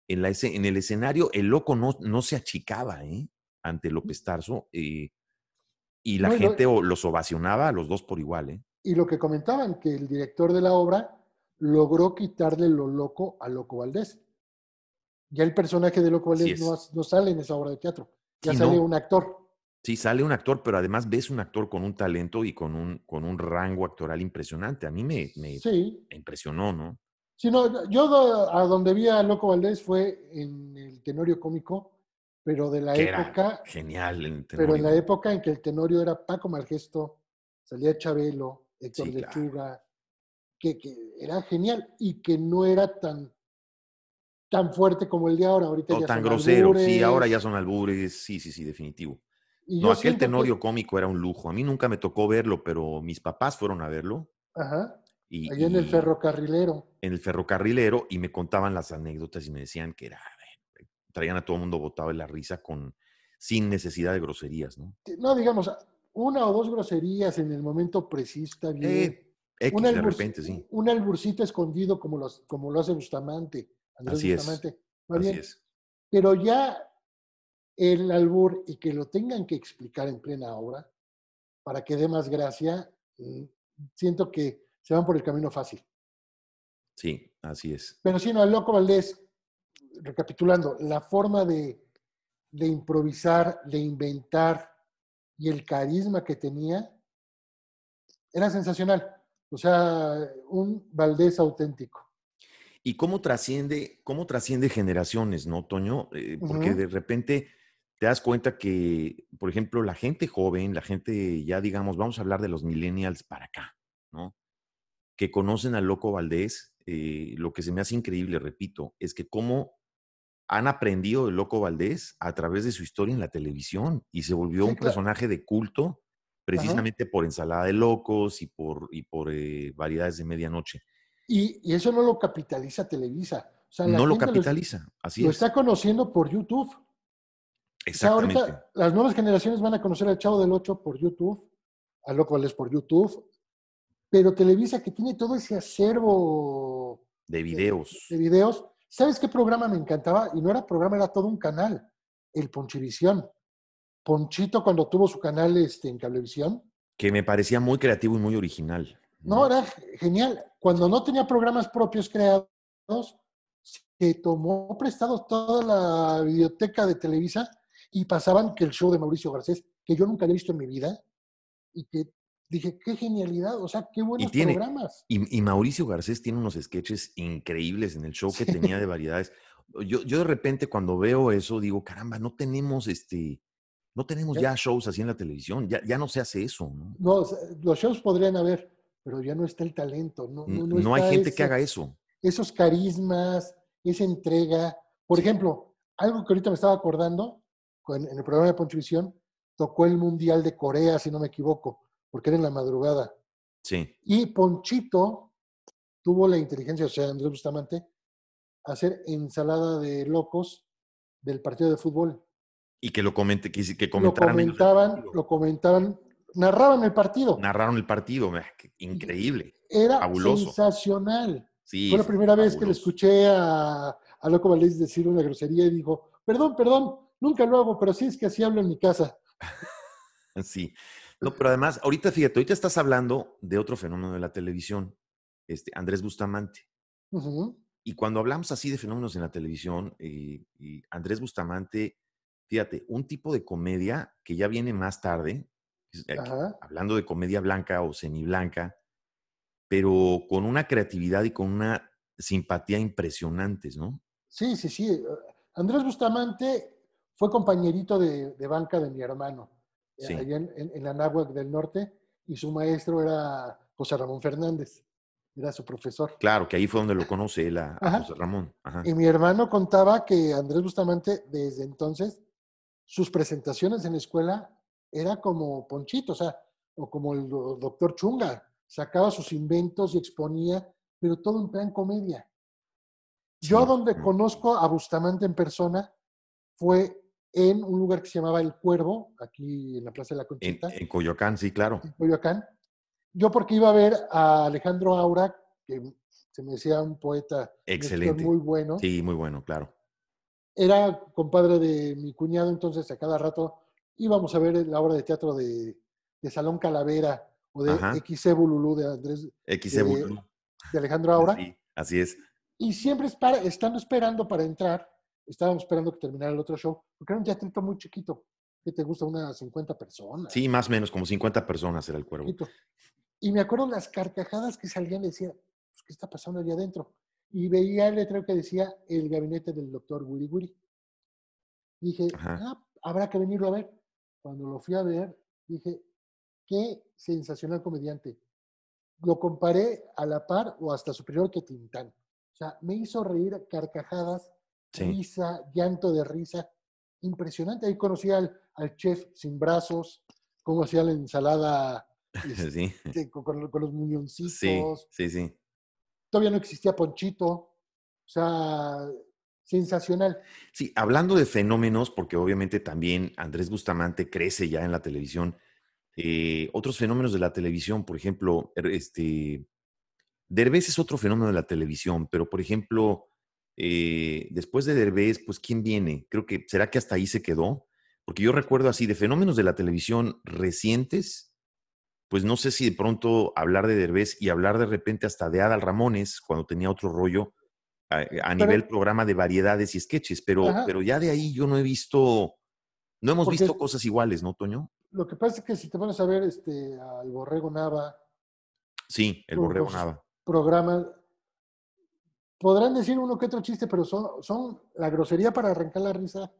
en, la, en el escenario el loco no, no se achicaba ¿eh? ante López Tarso eh, y la No, gente los ovacionaba a los dos por igual. ¿eh? Y lo que comentaban, que el director de la obra logró quitarle lo loco a Loco Valdés. Ya el personaje de Loco Valdés no, sale en esa obra de teatro. Ya Sí, sale un actor. Sí, sale un actor, pero además ves un actor con un talento y con un, con un rango actoral impresionante. A mí me, me- Sí. me impresionó, ¿no? Sí, no, yo a donde vi a Loco Valdés fue en el Tenorio Cómico, pero de la Que era época, genial. el pero en la época en que el Tenorio era Paco Malgesto, salía Chabelo, Héctor Sí, claro. Lechuga, que, que era genial y que no era tan, tan fuerte como el de ahora. Ahorita No ya tan son grosero. Sí, ahora ya son albures. Sí, sí, sí, definitivo. y No, aquel que- Tenorio cómico era un lujo. A mí nunca me tocó verlo, pero mis papás fueron a verlo. Ajá, Y, allá en el ferrocarrilero. en el ferrocarrilero y me contaban las anécdotas y me decían que era, traían a todo el mundo botado de la risa con, sin necesidad de groserías, ¿no? No, digamos, una o dos groserías en el momento preciso está bien. Eh, X de repente, sí. un alburcito escondido como, los, como lo hace Bustamante. Andrés Así es, Bustamante. Va Así bien. es. Pero ya el albur y que lo tengan que explicar en plena obra para que dé más gracia, mm, siento que se van por el camino fácil. Sí, así es. Pero sí, no, el Loco Valdés, recapitulando, la forma de, de improvisar, de inventar y el carisma que tenía era sensacional. O sea, un Valdés auténtico. ¿Y cómo trasciende, cómo trasciende generaciones, no, Toño? Eh, porque de repente te das cuenta que, por ejemplo, la gente joven, la gente ya, digamos, vamos a hablar de los millennials para acá, ¿no? Que conocen al Loco Valdés, eh, lo que se me hace increíble, repito, es que cómo han aprendido del Loco Valdés a través de su historia en la televisión y se volvió Sí, un claro. personaje de culto precisamente por Ensalada de Locos y por, y por eh, Variedades de Medianoche. Y, y eso no lo capitaliza Televisa. O sea, la No lo capitaliza, así lo es. está conociendo por YouTube. O sea, Exactamente. ahorita las nuevas generaciones van a conocer al Chavo del 8 por YouTube, a Loco Valdés por YouTube, pero Televisa que tiene todo ese acervo de videos. de videos. ¿Sabes qué programa me encantaba? Y no era programa, era todo un canal, el Ponchivisión. Ponchito cuando tuvo su canal este, en Cablevisión. que me parecía muy creativo y muy original. No, era ge- genial. Cuando no tenía programas propios creados, se tomó prestado toda la biblioteca de Televisa y pasaban que el show de Mauricio Garcés, que yo nunca había visto en mi vida, y que dije, qué genialidad, o sea, qué buenos tiene- programas. Y, y Mauricio Garcés tiene unos sketches increíbles en el show que Sí. tenía de variedades. Yo, yo de repente cuando veo eso digo, caramba, no tenemos este, no tenemos Ya- ya shows así en la televisión, ya, ya no se hace eso, ¿no? No, los shows podrían haber, pero ya no está el talento. No, no, No, no hay gente ese- que haga eso. esos carismas, esa entrega. Por ejemplo, algo que ahorita me estaba acordando, en el programa de Ponchivisión, tocó el Mundial de Corea, si no me equivoco, porque era en la madrugada. Sí, Y Ponchito tuvo la inteligencia, o sea, Andrés Bustamante, hacer ensalada de locos del partido de fútbol. Y que lo comente, que, que Lo comentaran. el comentaban, lo comentaban, narraban el partido. Narraron el partido. Increíble. Era fabuloso. sensacional. Sí. Fue la primera vez que le escuché a, a Loco Valdés decir una grosería y dijo, perdón, perdón, nunca lo hago, pero sí es que así hablo en mi casa. Sí. No, pero además, ahorita fíjate, ahorita estás hablando de otro fenómeno de la televisión, este, Andrés Bustamante. Y cuando hablamos así de fenómenos en la televisión, eh, y Andrés Bustamante, fíjate, un tipo de comedia que ya viene más tarde, eh, hablando de comedia blanca o semiblanca, pero con una creatividad y con una simpatía impresionantes, ¿no? Sí, sí, sí. eh, Andrés Bustamante fue compañerito de, de banca de mi hermano, Sí. allá en, en, en Anáhuac del Norte, y su maestro era José Ramón Fernández, era su profesor. Claro, que ahí fue donde lo conoce él a. José Ramón. Ajá. Y mi hermano contaba que Andrés Bustamante, desde entonces, sus presentaciones en la escuela era como Ponchito, o sea, o como el do- doctor Chunga, sacaba sus inventos y exponía, pero todo en plan comedia. Yo Sí, donde conozco a Bustamante en persona fue en un lugar que se llamaba El Cuervo, aquí en la Plaza de la En, Conchita, en Coyoacán, sí, claro. en Coyoacán. Yo porque iba a ver a Alejandro Aura, que se me decía un poeta Excelente. muy bueno Sí, muy bueno, claro. era compadre de mi cuñado, entonces a cada rato íbamos a ver la obra de teatro de, de Salón Calavera o de. XC Bululú de Andrés, XC Bululú. de Alejandro Aura. Sí, así es. Y siempre espara- estando esperando para entrar, estábamos esperando que terminara el otro show, porque era un teatrito muy chiquito, que te gusta unas 50 personas. Sí, más o menos, como 50 personas era el cuervo. chiquito. Y me acuerdo las carcajadas que salían, decía, pues, ¿qué está pasando allá adentro? Y veía el letrero que decía el gabinete del doctor Wiri Wiri. Dije, Ajá. ah, habrá que venirlo a ver. Cuando lo fui a ver, dije, qué sensacional comediante. Lo comparé a la par o hasta superior que Tintán. O sea, me hizo reír carcajadas, Sí. risa, llanto de risa. Impresionante. Ahí conocí al, al chef sin brazos, cómo hacía la ensalada este, con, con- con los muñoncitos. sí, sí. Todavía no existía Ponchito. O sea, sensacional. Sí, hablando de fenómenos, porque obviamente también Andrés Bustamante crece ya en la televisión. eh, otros fenómenos de la televisión, por ejemplo, er- este, Derbez es otro fenómeno de la televisión, pero por ejemplo, eh, después de Derbez, pues ¿quién viene? Creo que, ¿será que hasta ahí se quedó? Porque yo recuerdo así, de fenómenos de la televisión recientes, pues no sé si de pronto hablar de Derbez y hablar de repente hasta de Adal Ramones, cuando tenía otro rollo, a, a nivel programa de variedades y sketches, pero, Ajá. pero ya de ahí yo no he visto, no hemos Porque- visto cosas iguales, ¿no, Toño? Lo que pasa es que si te pones a ver este, al Borrego Nava, Sí, el borrego nada. programas, podrán decir uno que otro chiste, pero son, son la grosería para arrancar la risa,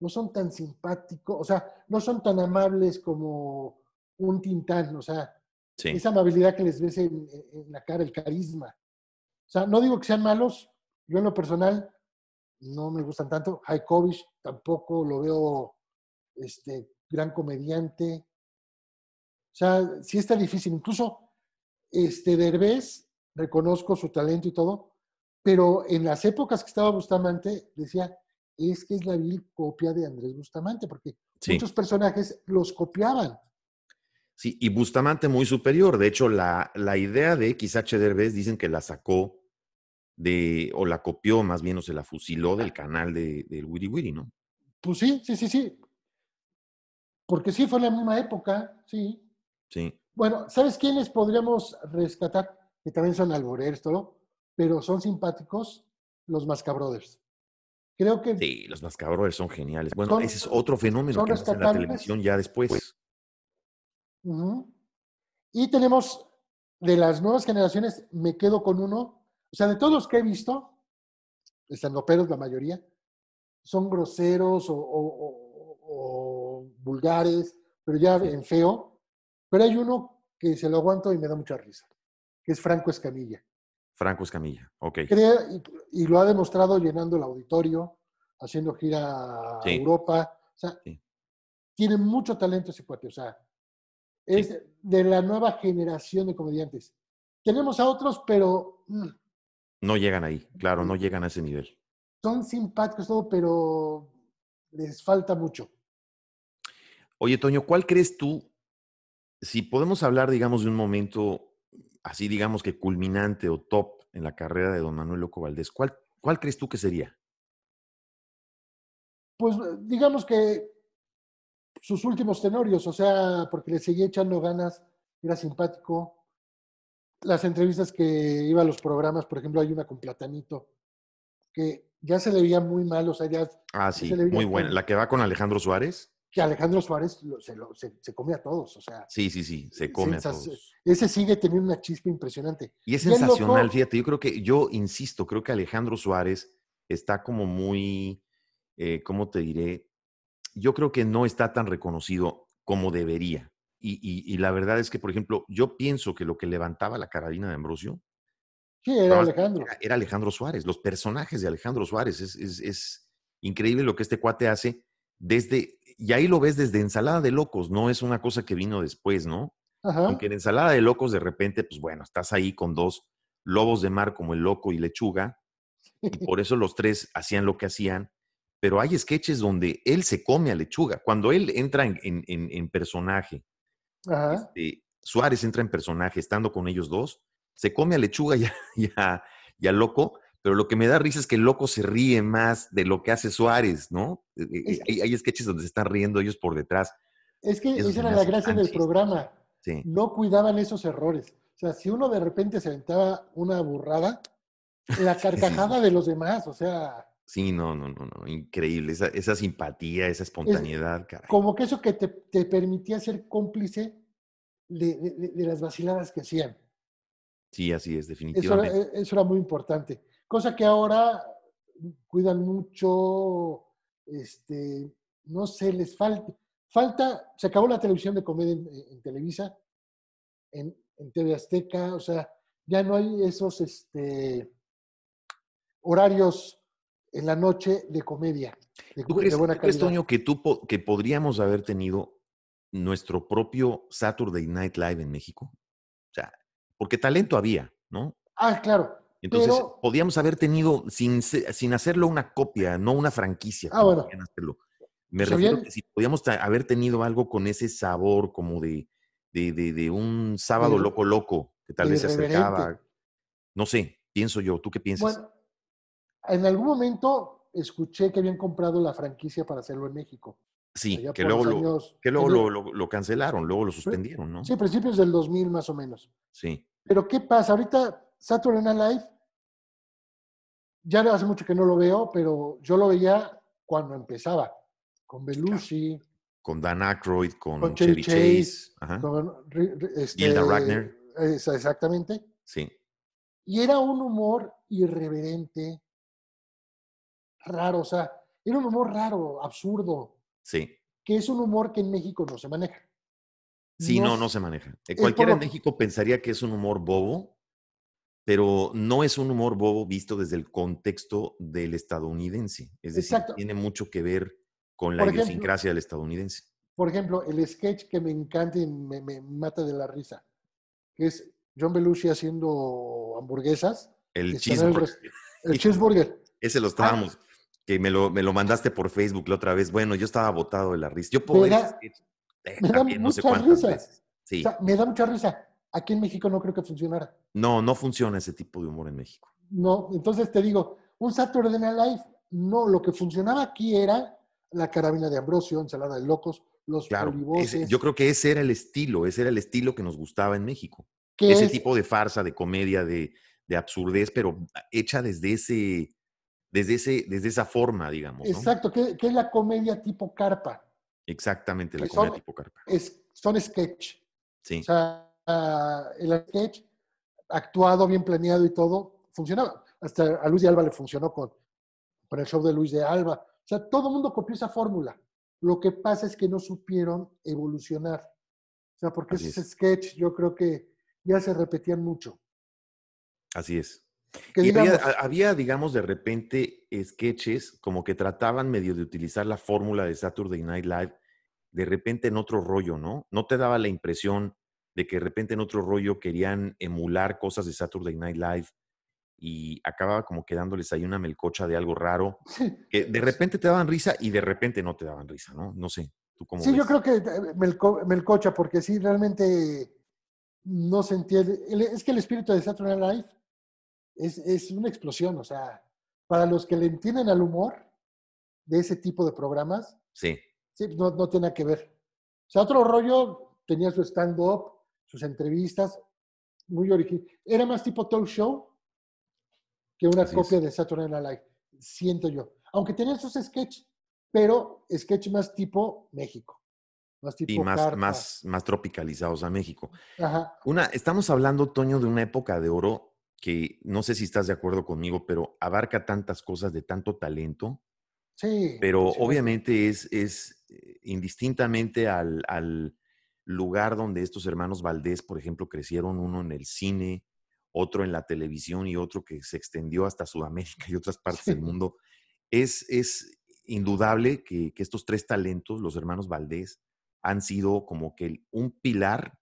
no son tan simpáticos, o sea, no son tan amables como un Tintán, o sea, Sí, esa amabilidad que les ves en, en la cara, el carisma. O sea, no digo que sean malos, yo en lo personal no me gustan tanto. Haikovich tampoco lo veo este, gran comediante. O sea, sí está difícil. Incluso este Derbez, reconozco su talento y todo, pero en las épocas que estaba Bustamante, decía, es que es la vil copia de Andrés Bustamante, porque sí. muchos personajes los copiaban. Sí, y Bustamante muy superior. De hecho, la, la idea de XH Derbez dicen que la sacó de, o la copió más bien, o se la fusiló del canal de, del Wiri Wiri, ¿no? Pues sí, sí, sí, sí. Porque sí, fue la misma época, sí. Sí. Bueno, ¿sabes quiénes podríamos rescatar? Que también son alboreros, todo, pero son simpáticos, los Mascabrothers. Creo que Sí, los Mascabrothers son geniales. Bueno, Son- ese es otro fenómeno que nace en la televisión ya después. Ujú. Y tenemos de las nuevas generaciones, me quedo con uno, o sea, de todos los que he visto, estandoperos la mayoría, son groseros o, o- o- o vulgares, pero ya Sí. en feo. Pero hay uno que se lo aguanto y me da mucha risa, que es Franco Escamilla. Franco Escamilla, ok. Y, y lo ha demostrado llenando el auditorio, haciendo gira a. Europa. O sea, Sí. tiene mucho talento ese cuate. O sea, es de la nueva generación de comediantes. Tenemos a otros, pero mm, No llegan ahí, claro, no llegan a ese nivel. Son simpáticos todo, pero les falta mucho. Oye, Toño, ¿cuál crees tú, si podemos hablar, digamos, de un momento así, digamos que culminante o top en la carrera de don Manuel Loco Valdés, ¿cuál, cuál crees tú que sería? Pues digamos que sus últimos tenorios, o sea, porque le seguía echando ganas, era simpático. Las entrevistas que iba a los programas, por ejemplo, hay una con Platanito, que ya se le veía muy mal, o sea, ya... Ah, sí, muy buena. ¿La que va con Alejandro Suárez? Que Alejandro Suárez se, se, come a todos, o sea... Sí, sí, sí, se come a todos. Ese sigue teniendo una chispa impresionante. Y es sensacional, fíjate, yo creo que, yo insisto, creo que Alejandro Suárez está como muy, eh, ¿cómo te diré? Yo creo que no está tan reconocido como debería. Y, la verdad es que, por ejemplo, yo pienso que lo que levantaba la carabina de Ambrosio Sí, era Alejandro. Era, Alejandro Suárez, los personajes de Alejandro Suárez. Es, increíble lo que este cuate hace desde, y ahí lo ves desde Ensalada de Locos, no es una cosa que vino después, ¿no? Aunque en Ensalada de Locos de repente, pues bueno, estás ahí con dos lobos de mar como el loco y lechuga, y por eso los tres hacían lo que hacían, pero hay sketches donde él se come a lechuga. Cuando él entra en, personaje, este, Suárez entra en personaje estando con ellos dos, se come a lechuga y a, loco, pero lo que me da risa es que el loco se ríe más de lo que hace Suárez, ¿no? Eh, eh, hay, hay, sketches donde se están riendo ellos por detrás. Es que esa era la gracia del programa. No cuidaban esos errores. O sea, si uno de repente se aventaba una burrada, la carcajada de los demás, o sea. Sí, no, no, no, no, increíble. Esa, simpatía, esa espontaneidad, Como que eso que te, permitía ser cómplice de, las vaciladas que hacían. Sí, así es, definitivamente. E, eso, era muy importante. Cosa que ahora cuidan mucho, este, no sé, les falta, falta, se acabó la televisión de comedia en, Televisa, en, en, TV Azteca, o sea, ya no hay esos este, horarios en la noche de comedia. De, ¿Tú crees, buena Toño, que, tú, que podríamos haber tenido nuestro propio Saturday Night Live en México? porque talento había, ¿no? Ah, claro. Entonces, podíamos haber tenido, sin, sin hacerlo una copia, no una franquicia. Ah, bueno. Me refiero a que si podíamos haber tenido algo con ese sabor como de, de, un sábado loco loco, que tal vez se acercaba. No sé, pienso yo. ¿Tú qué piensas? Bueno, en algún momento escuché que habían comprado la franquicia para hacerlo en México. Sí, que luego, lo, que luego lo, cancelaron, luego lo suspendieron, ¿no? Sí, principios del 2000 más o menos. Sí. Pero ¿qué pasa? Ahorita Saturday Night Live, ya hace mucho que no lo veo, pero yo lo veía cuando empezaba, con Belushi. Con Dan Aykroyd, con, Chevy Chase, con este, Gilda Ragnar. Exactamente. Sí. Y era un humor irreverente, raro, o sea, era un humor raro, absurdo. Sí. Que es un humor que en México no se maneja. Sí, no, no, se maneja. Eh, cualquiera en México pensaría que es un humor bobo, pero no es un humor bobo visto desde el contexto del estadounidense. Es decir, tiene mucho que ver con la idiosincrasia del estadounidense. Por ejemplo, el sketch que me encanta y me, mata de la risa, que es John Belushi haciendo hamburguesas. El cheeseburger. El, cheeseburger. Ese lo ah, estábamos que me lo, me lo mandaste por Facebook la otra vez. Bueno, yo estaba botado de la risa. Yo puedo me da, me da mucha risa. Sí. me da mucha risa. Aquí en México no creo que funcionara. No, no funciona ese tipo de humor en México. No, entonces te digo, un Saturday Night Live, no, lo que funcionaba aquí era la carabina de Ambrosio, ensalada de locos, los claro, yo creo que ese era el estilo, ese era el estilo que nos gustaba en México. Ese tipo de farsa, de comedia, de, de absurdez, pero hecha desde ese, desde, ese, desde esa forma, digamos. Exacto, que, es la comedia tipo carpa. Exactamente, la comedia tipo carpa. Es, son sketch. Sí. O sea, el sketch actuado, bien planeado y todo, funcionaba. Hasta a Luis de Alba le funcionó con, con el show de Luis de Alba. O sea, todo el mundo copió esa fórmula. Lo que pasa es que no supieron evolucionar. O sea, porque ese sketch yo creo que ya se repetían mucho. Así es había, digamos, de repente sketches como que trataban medio de utilizar la fórmula de Saturday Night Live, de repente en otro rollo, ¿no? ¿No te daba la impresión de que de repente en otro rollo querían emular cosas de Saturday Night Live y acababa como quedándoles ahí una melcocha de algo raro, que de repente te daban risa y de repente no te daban risa, ¿no? No sé, ¿tú cómo sí yo creo que eh, Melco- Melcocha, porque sí, realmente no se entiende. Es que el espíritu de Saturday Night Live es, es una explosión, o sea, para los que le entienden al humor de ese tipo de programas, Sí, Sí, no, no tiene nada que ver. O sea, otro rollo, tenía su stand-up, sus entrevistas, muy original. Era más tipo talk show que una Así copia es. de Saturday Night Live, siento yo. Aunque tenían sus sketches, pero sketch más tipo México. Más tipo y más, más, más tropicalizados a México. Ajá. Una, estamos hablando, Toño, de una época de oro que no sé si estás de acuerdo conmigo, pero abarca tantas cosas de tanto talento, Sí. pero obviamente es, es eh, indistintamente al, al lugar donde estos hermanos Valdés, por ejemplo, crecieron, uno en el cine, otro en la televisión y otro que se extendió hasta Sudamérica y otras partes del mundo. Es, es indudable que, que estos tres talentos, los hermanos Valdés, han sido como que un pilar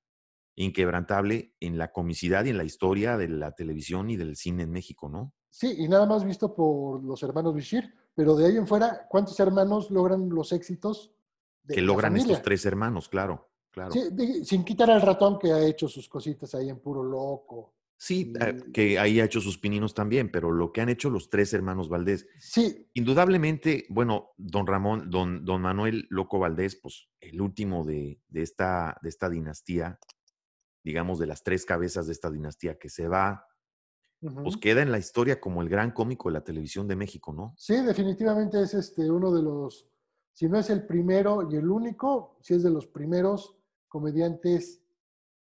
inquebrantable en la comicidad y en la historia de la televisión y del cine en México, ¿no? Sí, y nada más visto por los hermanos Bishir, pero de ahí en fuera, ¿cuántos hermanos logran los éxitos de que logran familia? estos tres hermanos, claro, claro. Sí, sin quitar al ratón que ha hecho sus cositas ahí en puro loco. Sí, eh, Y- que ahí ha hecho sus pininos también, pero lo que han hecho los tres hermanos Valdés, Sí, indudablemente, bueno, don Ramón, don, don Manuel Loco Valdés, pues el último de, de esta, de esta dinastía, digamos, de las tres cabezas de esta dinastía que se va, pues queda en la historia como el gran cómico de la televisión de México, ¿no? sí, definitivamente es este uno de los, si no es el primero y el único, si es de los primeros comediantes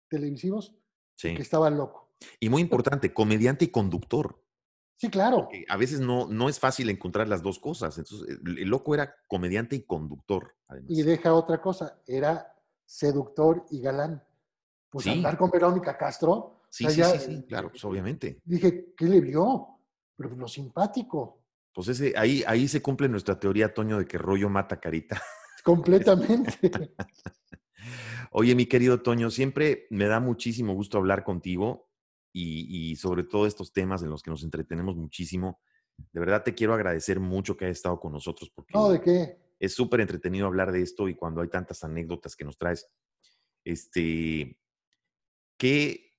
televisivos Sí. que estaba loco. Y muy importante, comediante y conductor. Sí, claro. que a veces no, no es fácil encontrar las dos cosas. Entonces, el, loco era comediante y conductor, además. Y deja otra cosa, era seductor y galán. Pues Sí. andar con Verónica Castro. Sí, o sí, sea, sí, ya, sí, claro, pues obviamente. Dije, ¿qué le vio? Pero lo simpático, Pues ese, ahí, ahí se cumple nuestra teoría, Toño, de que rollo mata carita. completamente. Oye, mi querido Toño, siempre me da muchísimo gusto hablar contigo y, y sobre todo estos temas en los que nos entretenemos muchísimo. De verdad te quiero agradecer mucho que hayas estado con nosotros porque no, ¿de qué? es súper entretenido hablar de esto y cuando hay tantas anécdotas que nos traes. Este, ¿qué,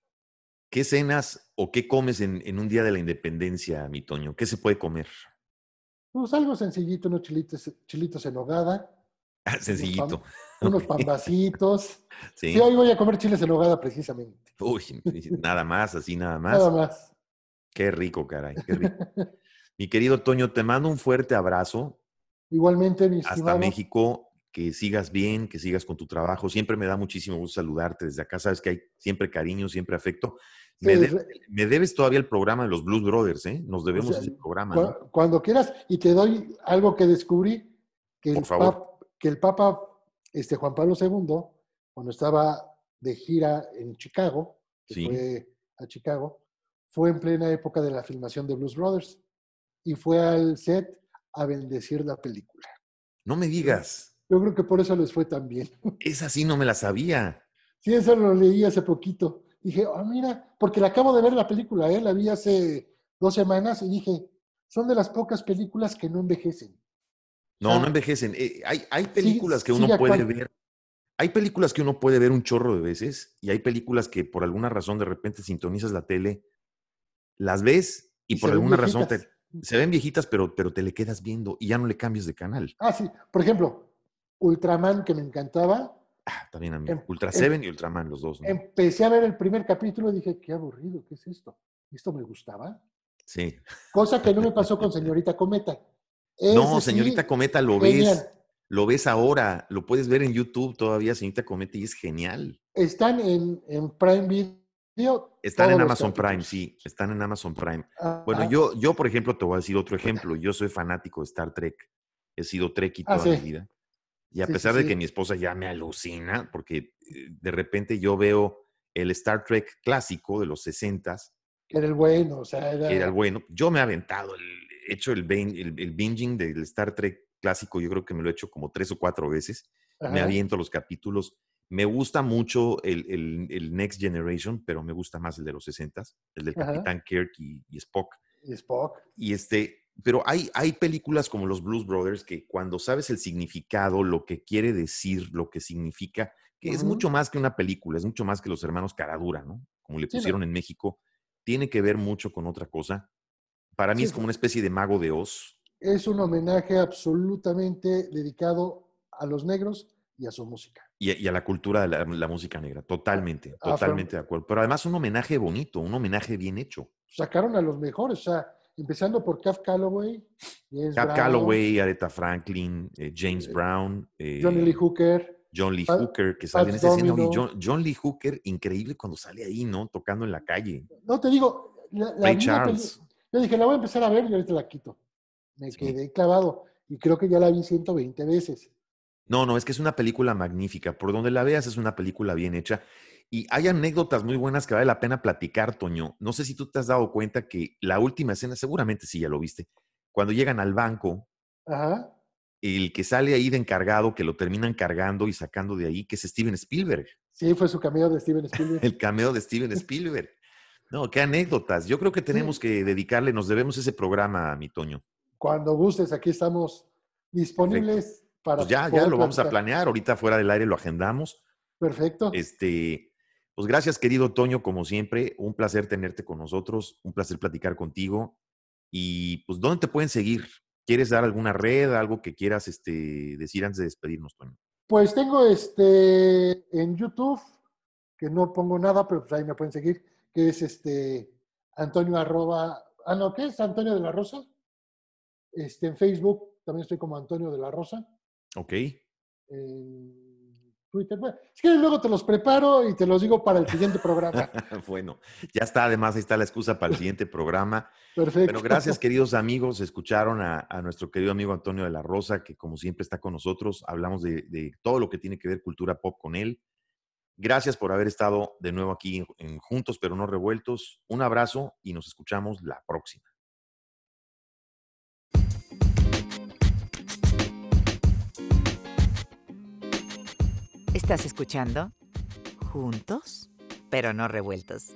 qué cenas o qué comes en, en un día de la independencia, mi Toño? ¿Qué se puede comer? Pues algo sencillito, unos chilitos, chilitos en hogada, Ah, Sencillito. unos Ok. pambacitos. Sí. Sí, hoy voy a comer chiles en hogada precisamente. Uy, nada más, así nada más. Nada más. Qué rico, caray, qué rico. Mi querido Toño, te mando un fuerte abrazo Igualmente, mi hasta estimado. México. Que sigas bien, que sigas con tu trabajo. Siempre me da muchísimo gusto saludarte desde acá. Sabes que hay siempre cariño, siempre afecto. Me, de- me debes todavía el programa de los Blues Brothers, ¿eh? Nos debemos sea, ese programa. Cu- ¿no? Cuando quieras, y te doy algo que descubrí, que, Por el, favor. pap- que el Papa este, Juan Pablo II, cuando estaba de gira en Chicago, que Sí. fue a Chicago, fue en plena época de la filmación de Blues Brothers y fue al set a bendecir la película. No me digas. Yo creo que por eso les fue tan bien. Esa sí no me la sabía. Sí, eso lo leí hace poquito. Dije, ah, mira, porque la acabo de ver la película, ¿eh? la vi hace dos semanas y dije, son de las pocas películas que no envejecen. No, Ah. no envejecen. Eh, hay, hay películas que uno puede ver. Hay películas que uno puede ver un chorro de veces y hay películas que por alguna razón de repente sintonizas la tele, las ves y, Y por alguna razón te, se ven viejitas, pero, pero te le quedas viendo y ya no le cambias de canal. Ah, sí. Por ejemplo, Ultraman, que me encantaba, Ah, también a mí. Em- Ultra em- Seven y Ultraman, los dos. ¿no? empecé a ver el primer capítulo y dije, qué aburrido, ¿qué es esto? ¿Esto me gustaba? Sí. Cosa que no me pasó con Señorita Cometa. No, sí, señorita Cometa, lo genial. ves, lo ves ahora, lo puedes ver en YouTube todavía, señorita Cometa, y es genial. Están en, en Prime Video. Están en Amazon Prime, sí, están en Amazon Prime. Ah, Bueno, ah, yo, yo, por ejemplo, te voy a decir otro ejemplo. Yo soy fanático de Star Trek. He sido Trekkie Ah, toda mi vida. Y a Sí, pesar de que mi esposa ya me alucina, porque eh, de repente yo veo el Star Trek clásico de los 60 que era el bueno, o sea, era, era el bueno. Yo me he aventado, el, hecho el, el, el binging del Star Trek clásico, yo creo que me lo he hecho como tres o cuatro veces. Me ajá. aviento los capítulos. Me gusta mucho el, el- el Next Generation, pero me gusta más el de los 60 el del Ajá. Capitán Kirk y, y Spock. Y Spock. Y este, pero hay, hay películas como los Blues Brothers que cuando sabes el significado, lo que quiere decir, lo que significa, que es mucho más que una película, es mucho más que los hermanos Caradura, ¿no? Como le Sí, no. pusieron en México, tiene que ver mucho con otra cosa. Para mí Sí, es como una especie de mago de Oz. Es un homenaje absolutamente dedicado a los negros y a su música. Y, a- y a la cultura de la, la música negra, totalmente, totalmente de acuerdo. Pero además un homenaje bonito, un homenaje bien hecho. Sacaron a los mejores, o sea, empezando por Caf Calloway, James Brown, Calloway, Aretha Franklin, eh, James Eh, Brown, eh, Johnny Lee Hooker. John Lee Pat- Hooker, que sale en Fats esa escena. John, John Lee Hooker, increíble cuando sale ahí, ¿no? Tocando en la calle. No te digo, la, la Ray. Yo dije, la voy a empezar a ver y ahorita la quito. Me Sí. quedé clavado y creo que ya la vi 120 veces. No, no, es que es una película magnífica. Por donde la veas, es una película bien hecha. Y hay anécdotas muy buenas que vale la pena platicar, Toño. No sé si tú te has dado cuenta que la última escena, seguramente sí ya lo viste, cuando llegan al banco, Ajá. el que sale ahí de encargado, que lo terminan cargando y sacando de ahí, que es Steven Spielberg, Sí, fue su cameo de Steven Spielberg. el cameo de Steven Spielberg. No, qué anécdotas. Yo creo que tenemos que dedicarle, nos debemos ese programa, mi Toño. Cuando gustes, aquí estamos disponibles para. Pues ya, ya lo vamos a planear. Ahorita fuera del aire lo agendamos. Perfecto. Este, pues gracias, querido Toño, como siempre. Un placer tenerte con nosotros, un placer platicar contigo. Y pues, ¿dónde te pueden seguir? ¿Quieres dar alguna red, algo que quieras este, decir antes de despedirnos, Toño? Pues tengo este en YouTube, que no pongo nada, pero pues ahí me pueden seguir, que es este Antonio arroba, ah no, ¿qué es? Antonio de la Rosa. Este, en Facebook también estoy como Antonio de la Rosa. Ok. En Twitter. Bueno, si quieres luego te los preparo y te los digo para el siguiente programa. bueno, ya está, además ahí está la excusa para el siguiente programa. Perfecto. Bueno, gracias, queridos amigos. Escucharon a, a nuestro querido amigo Antonio de la Rosa, que como siempre está con nosotros. Hablamos de, de todo lo que tiene que ver cultura pop con él. Gracias por haber estado de nuevo aquí en, Juntos pero no revueltos. Un abrazo y nos escuchamos la próxima. ¿Estás escuchando? Juntos, pero no revueltos.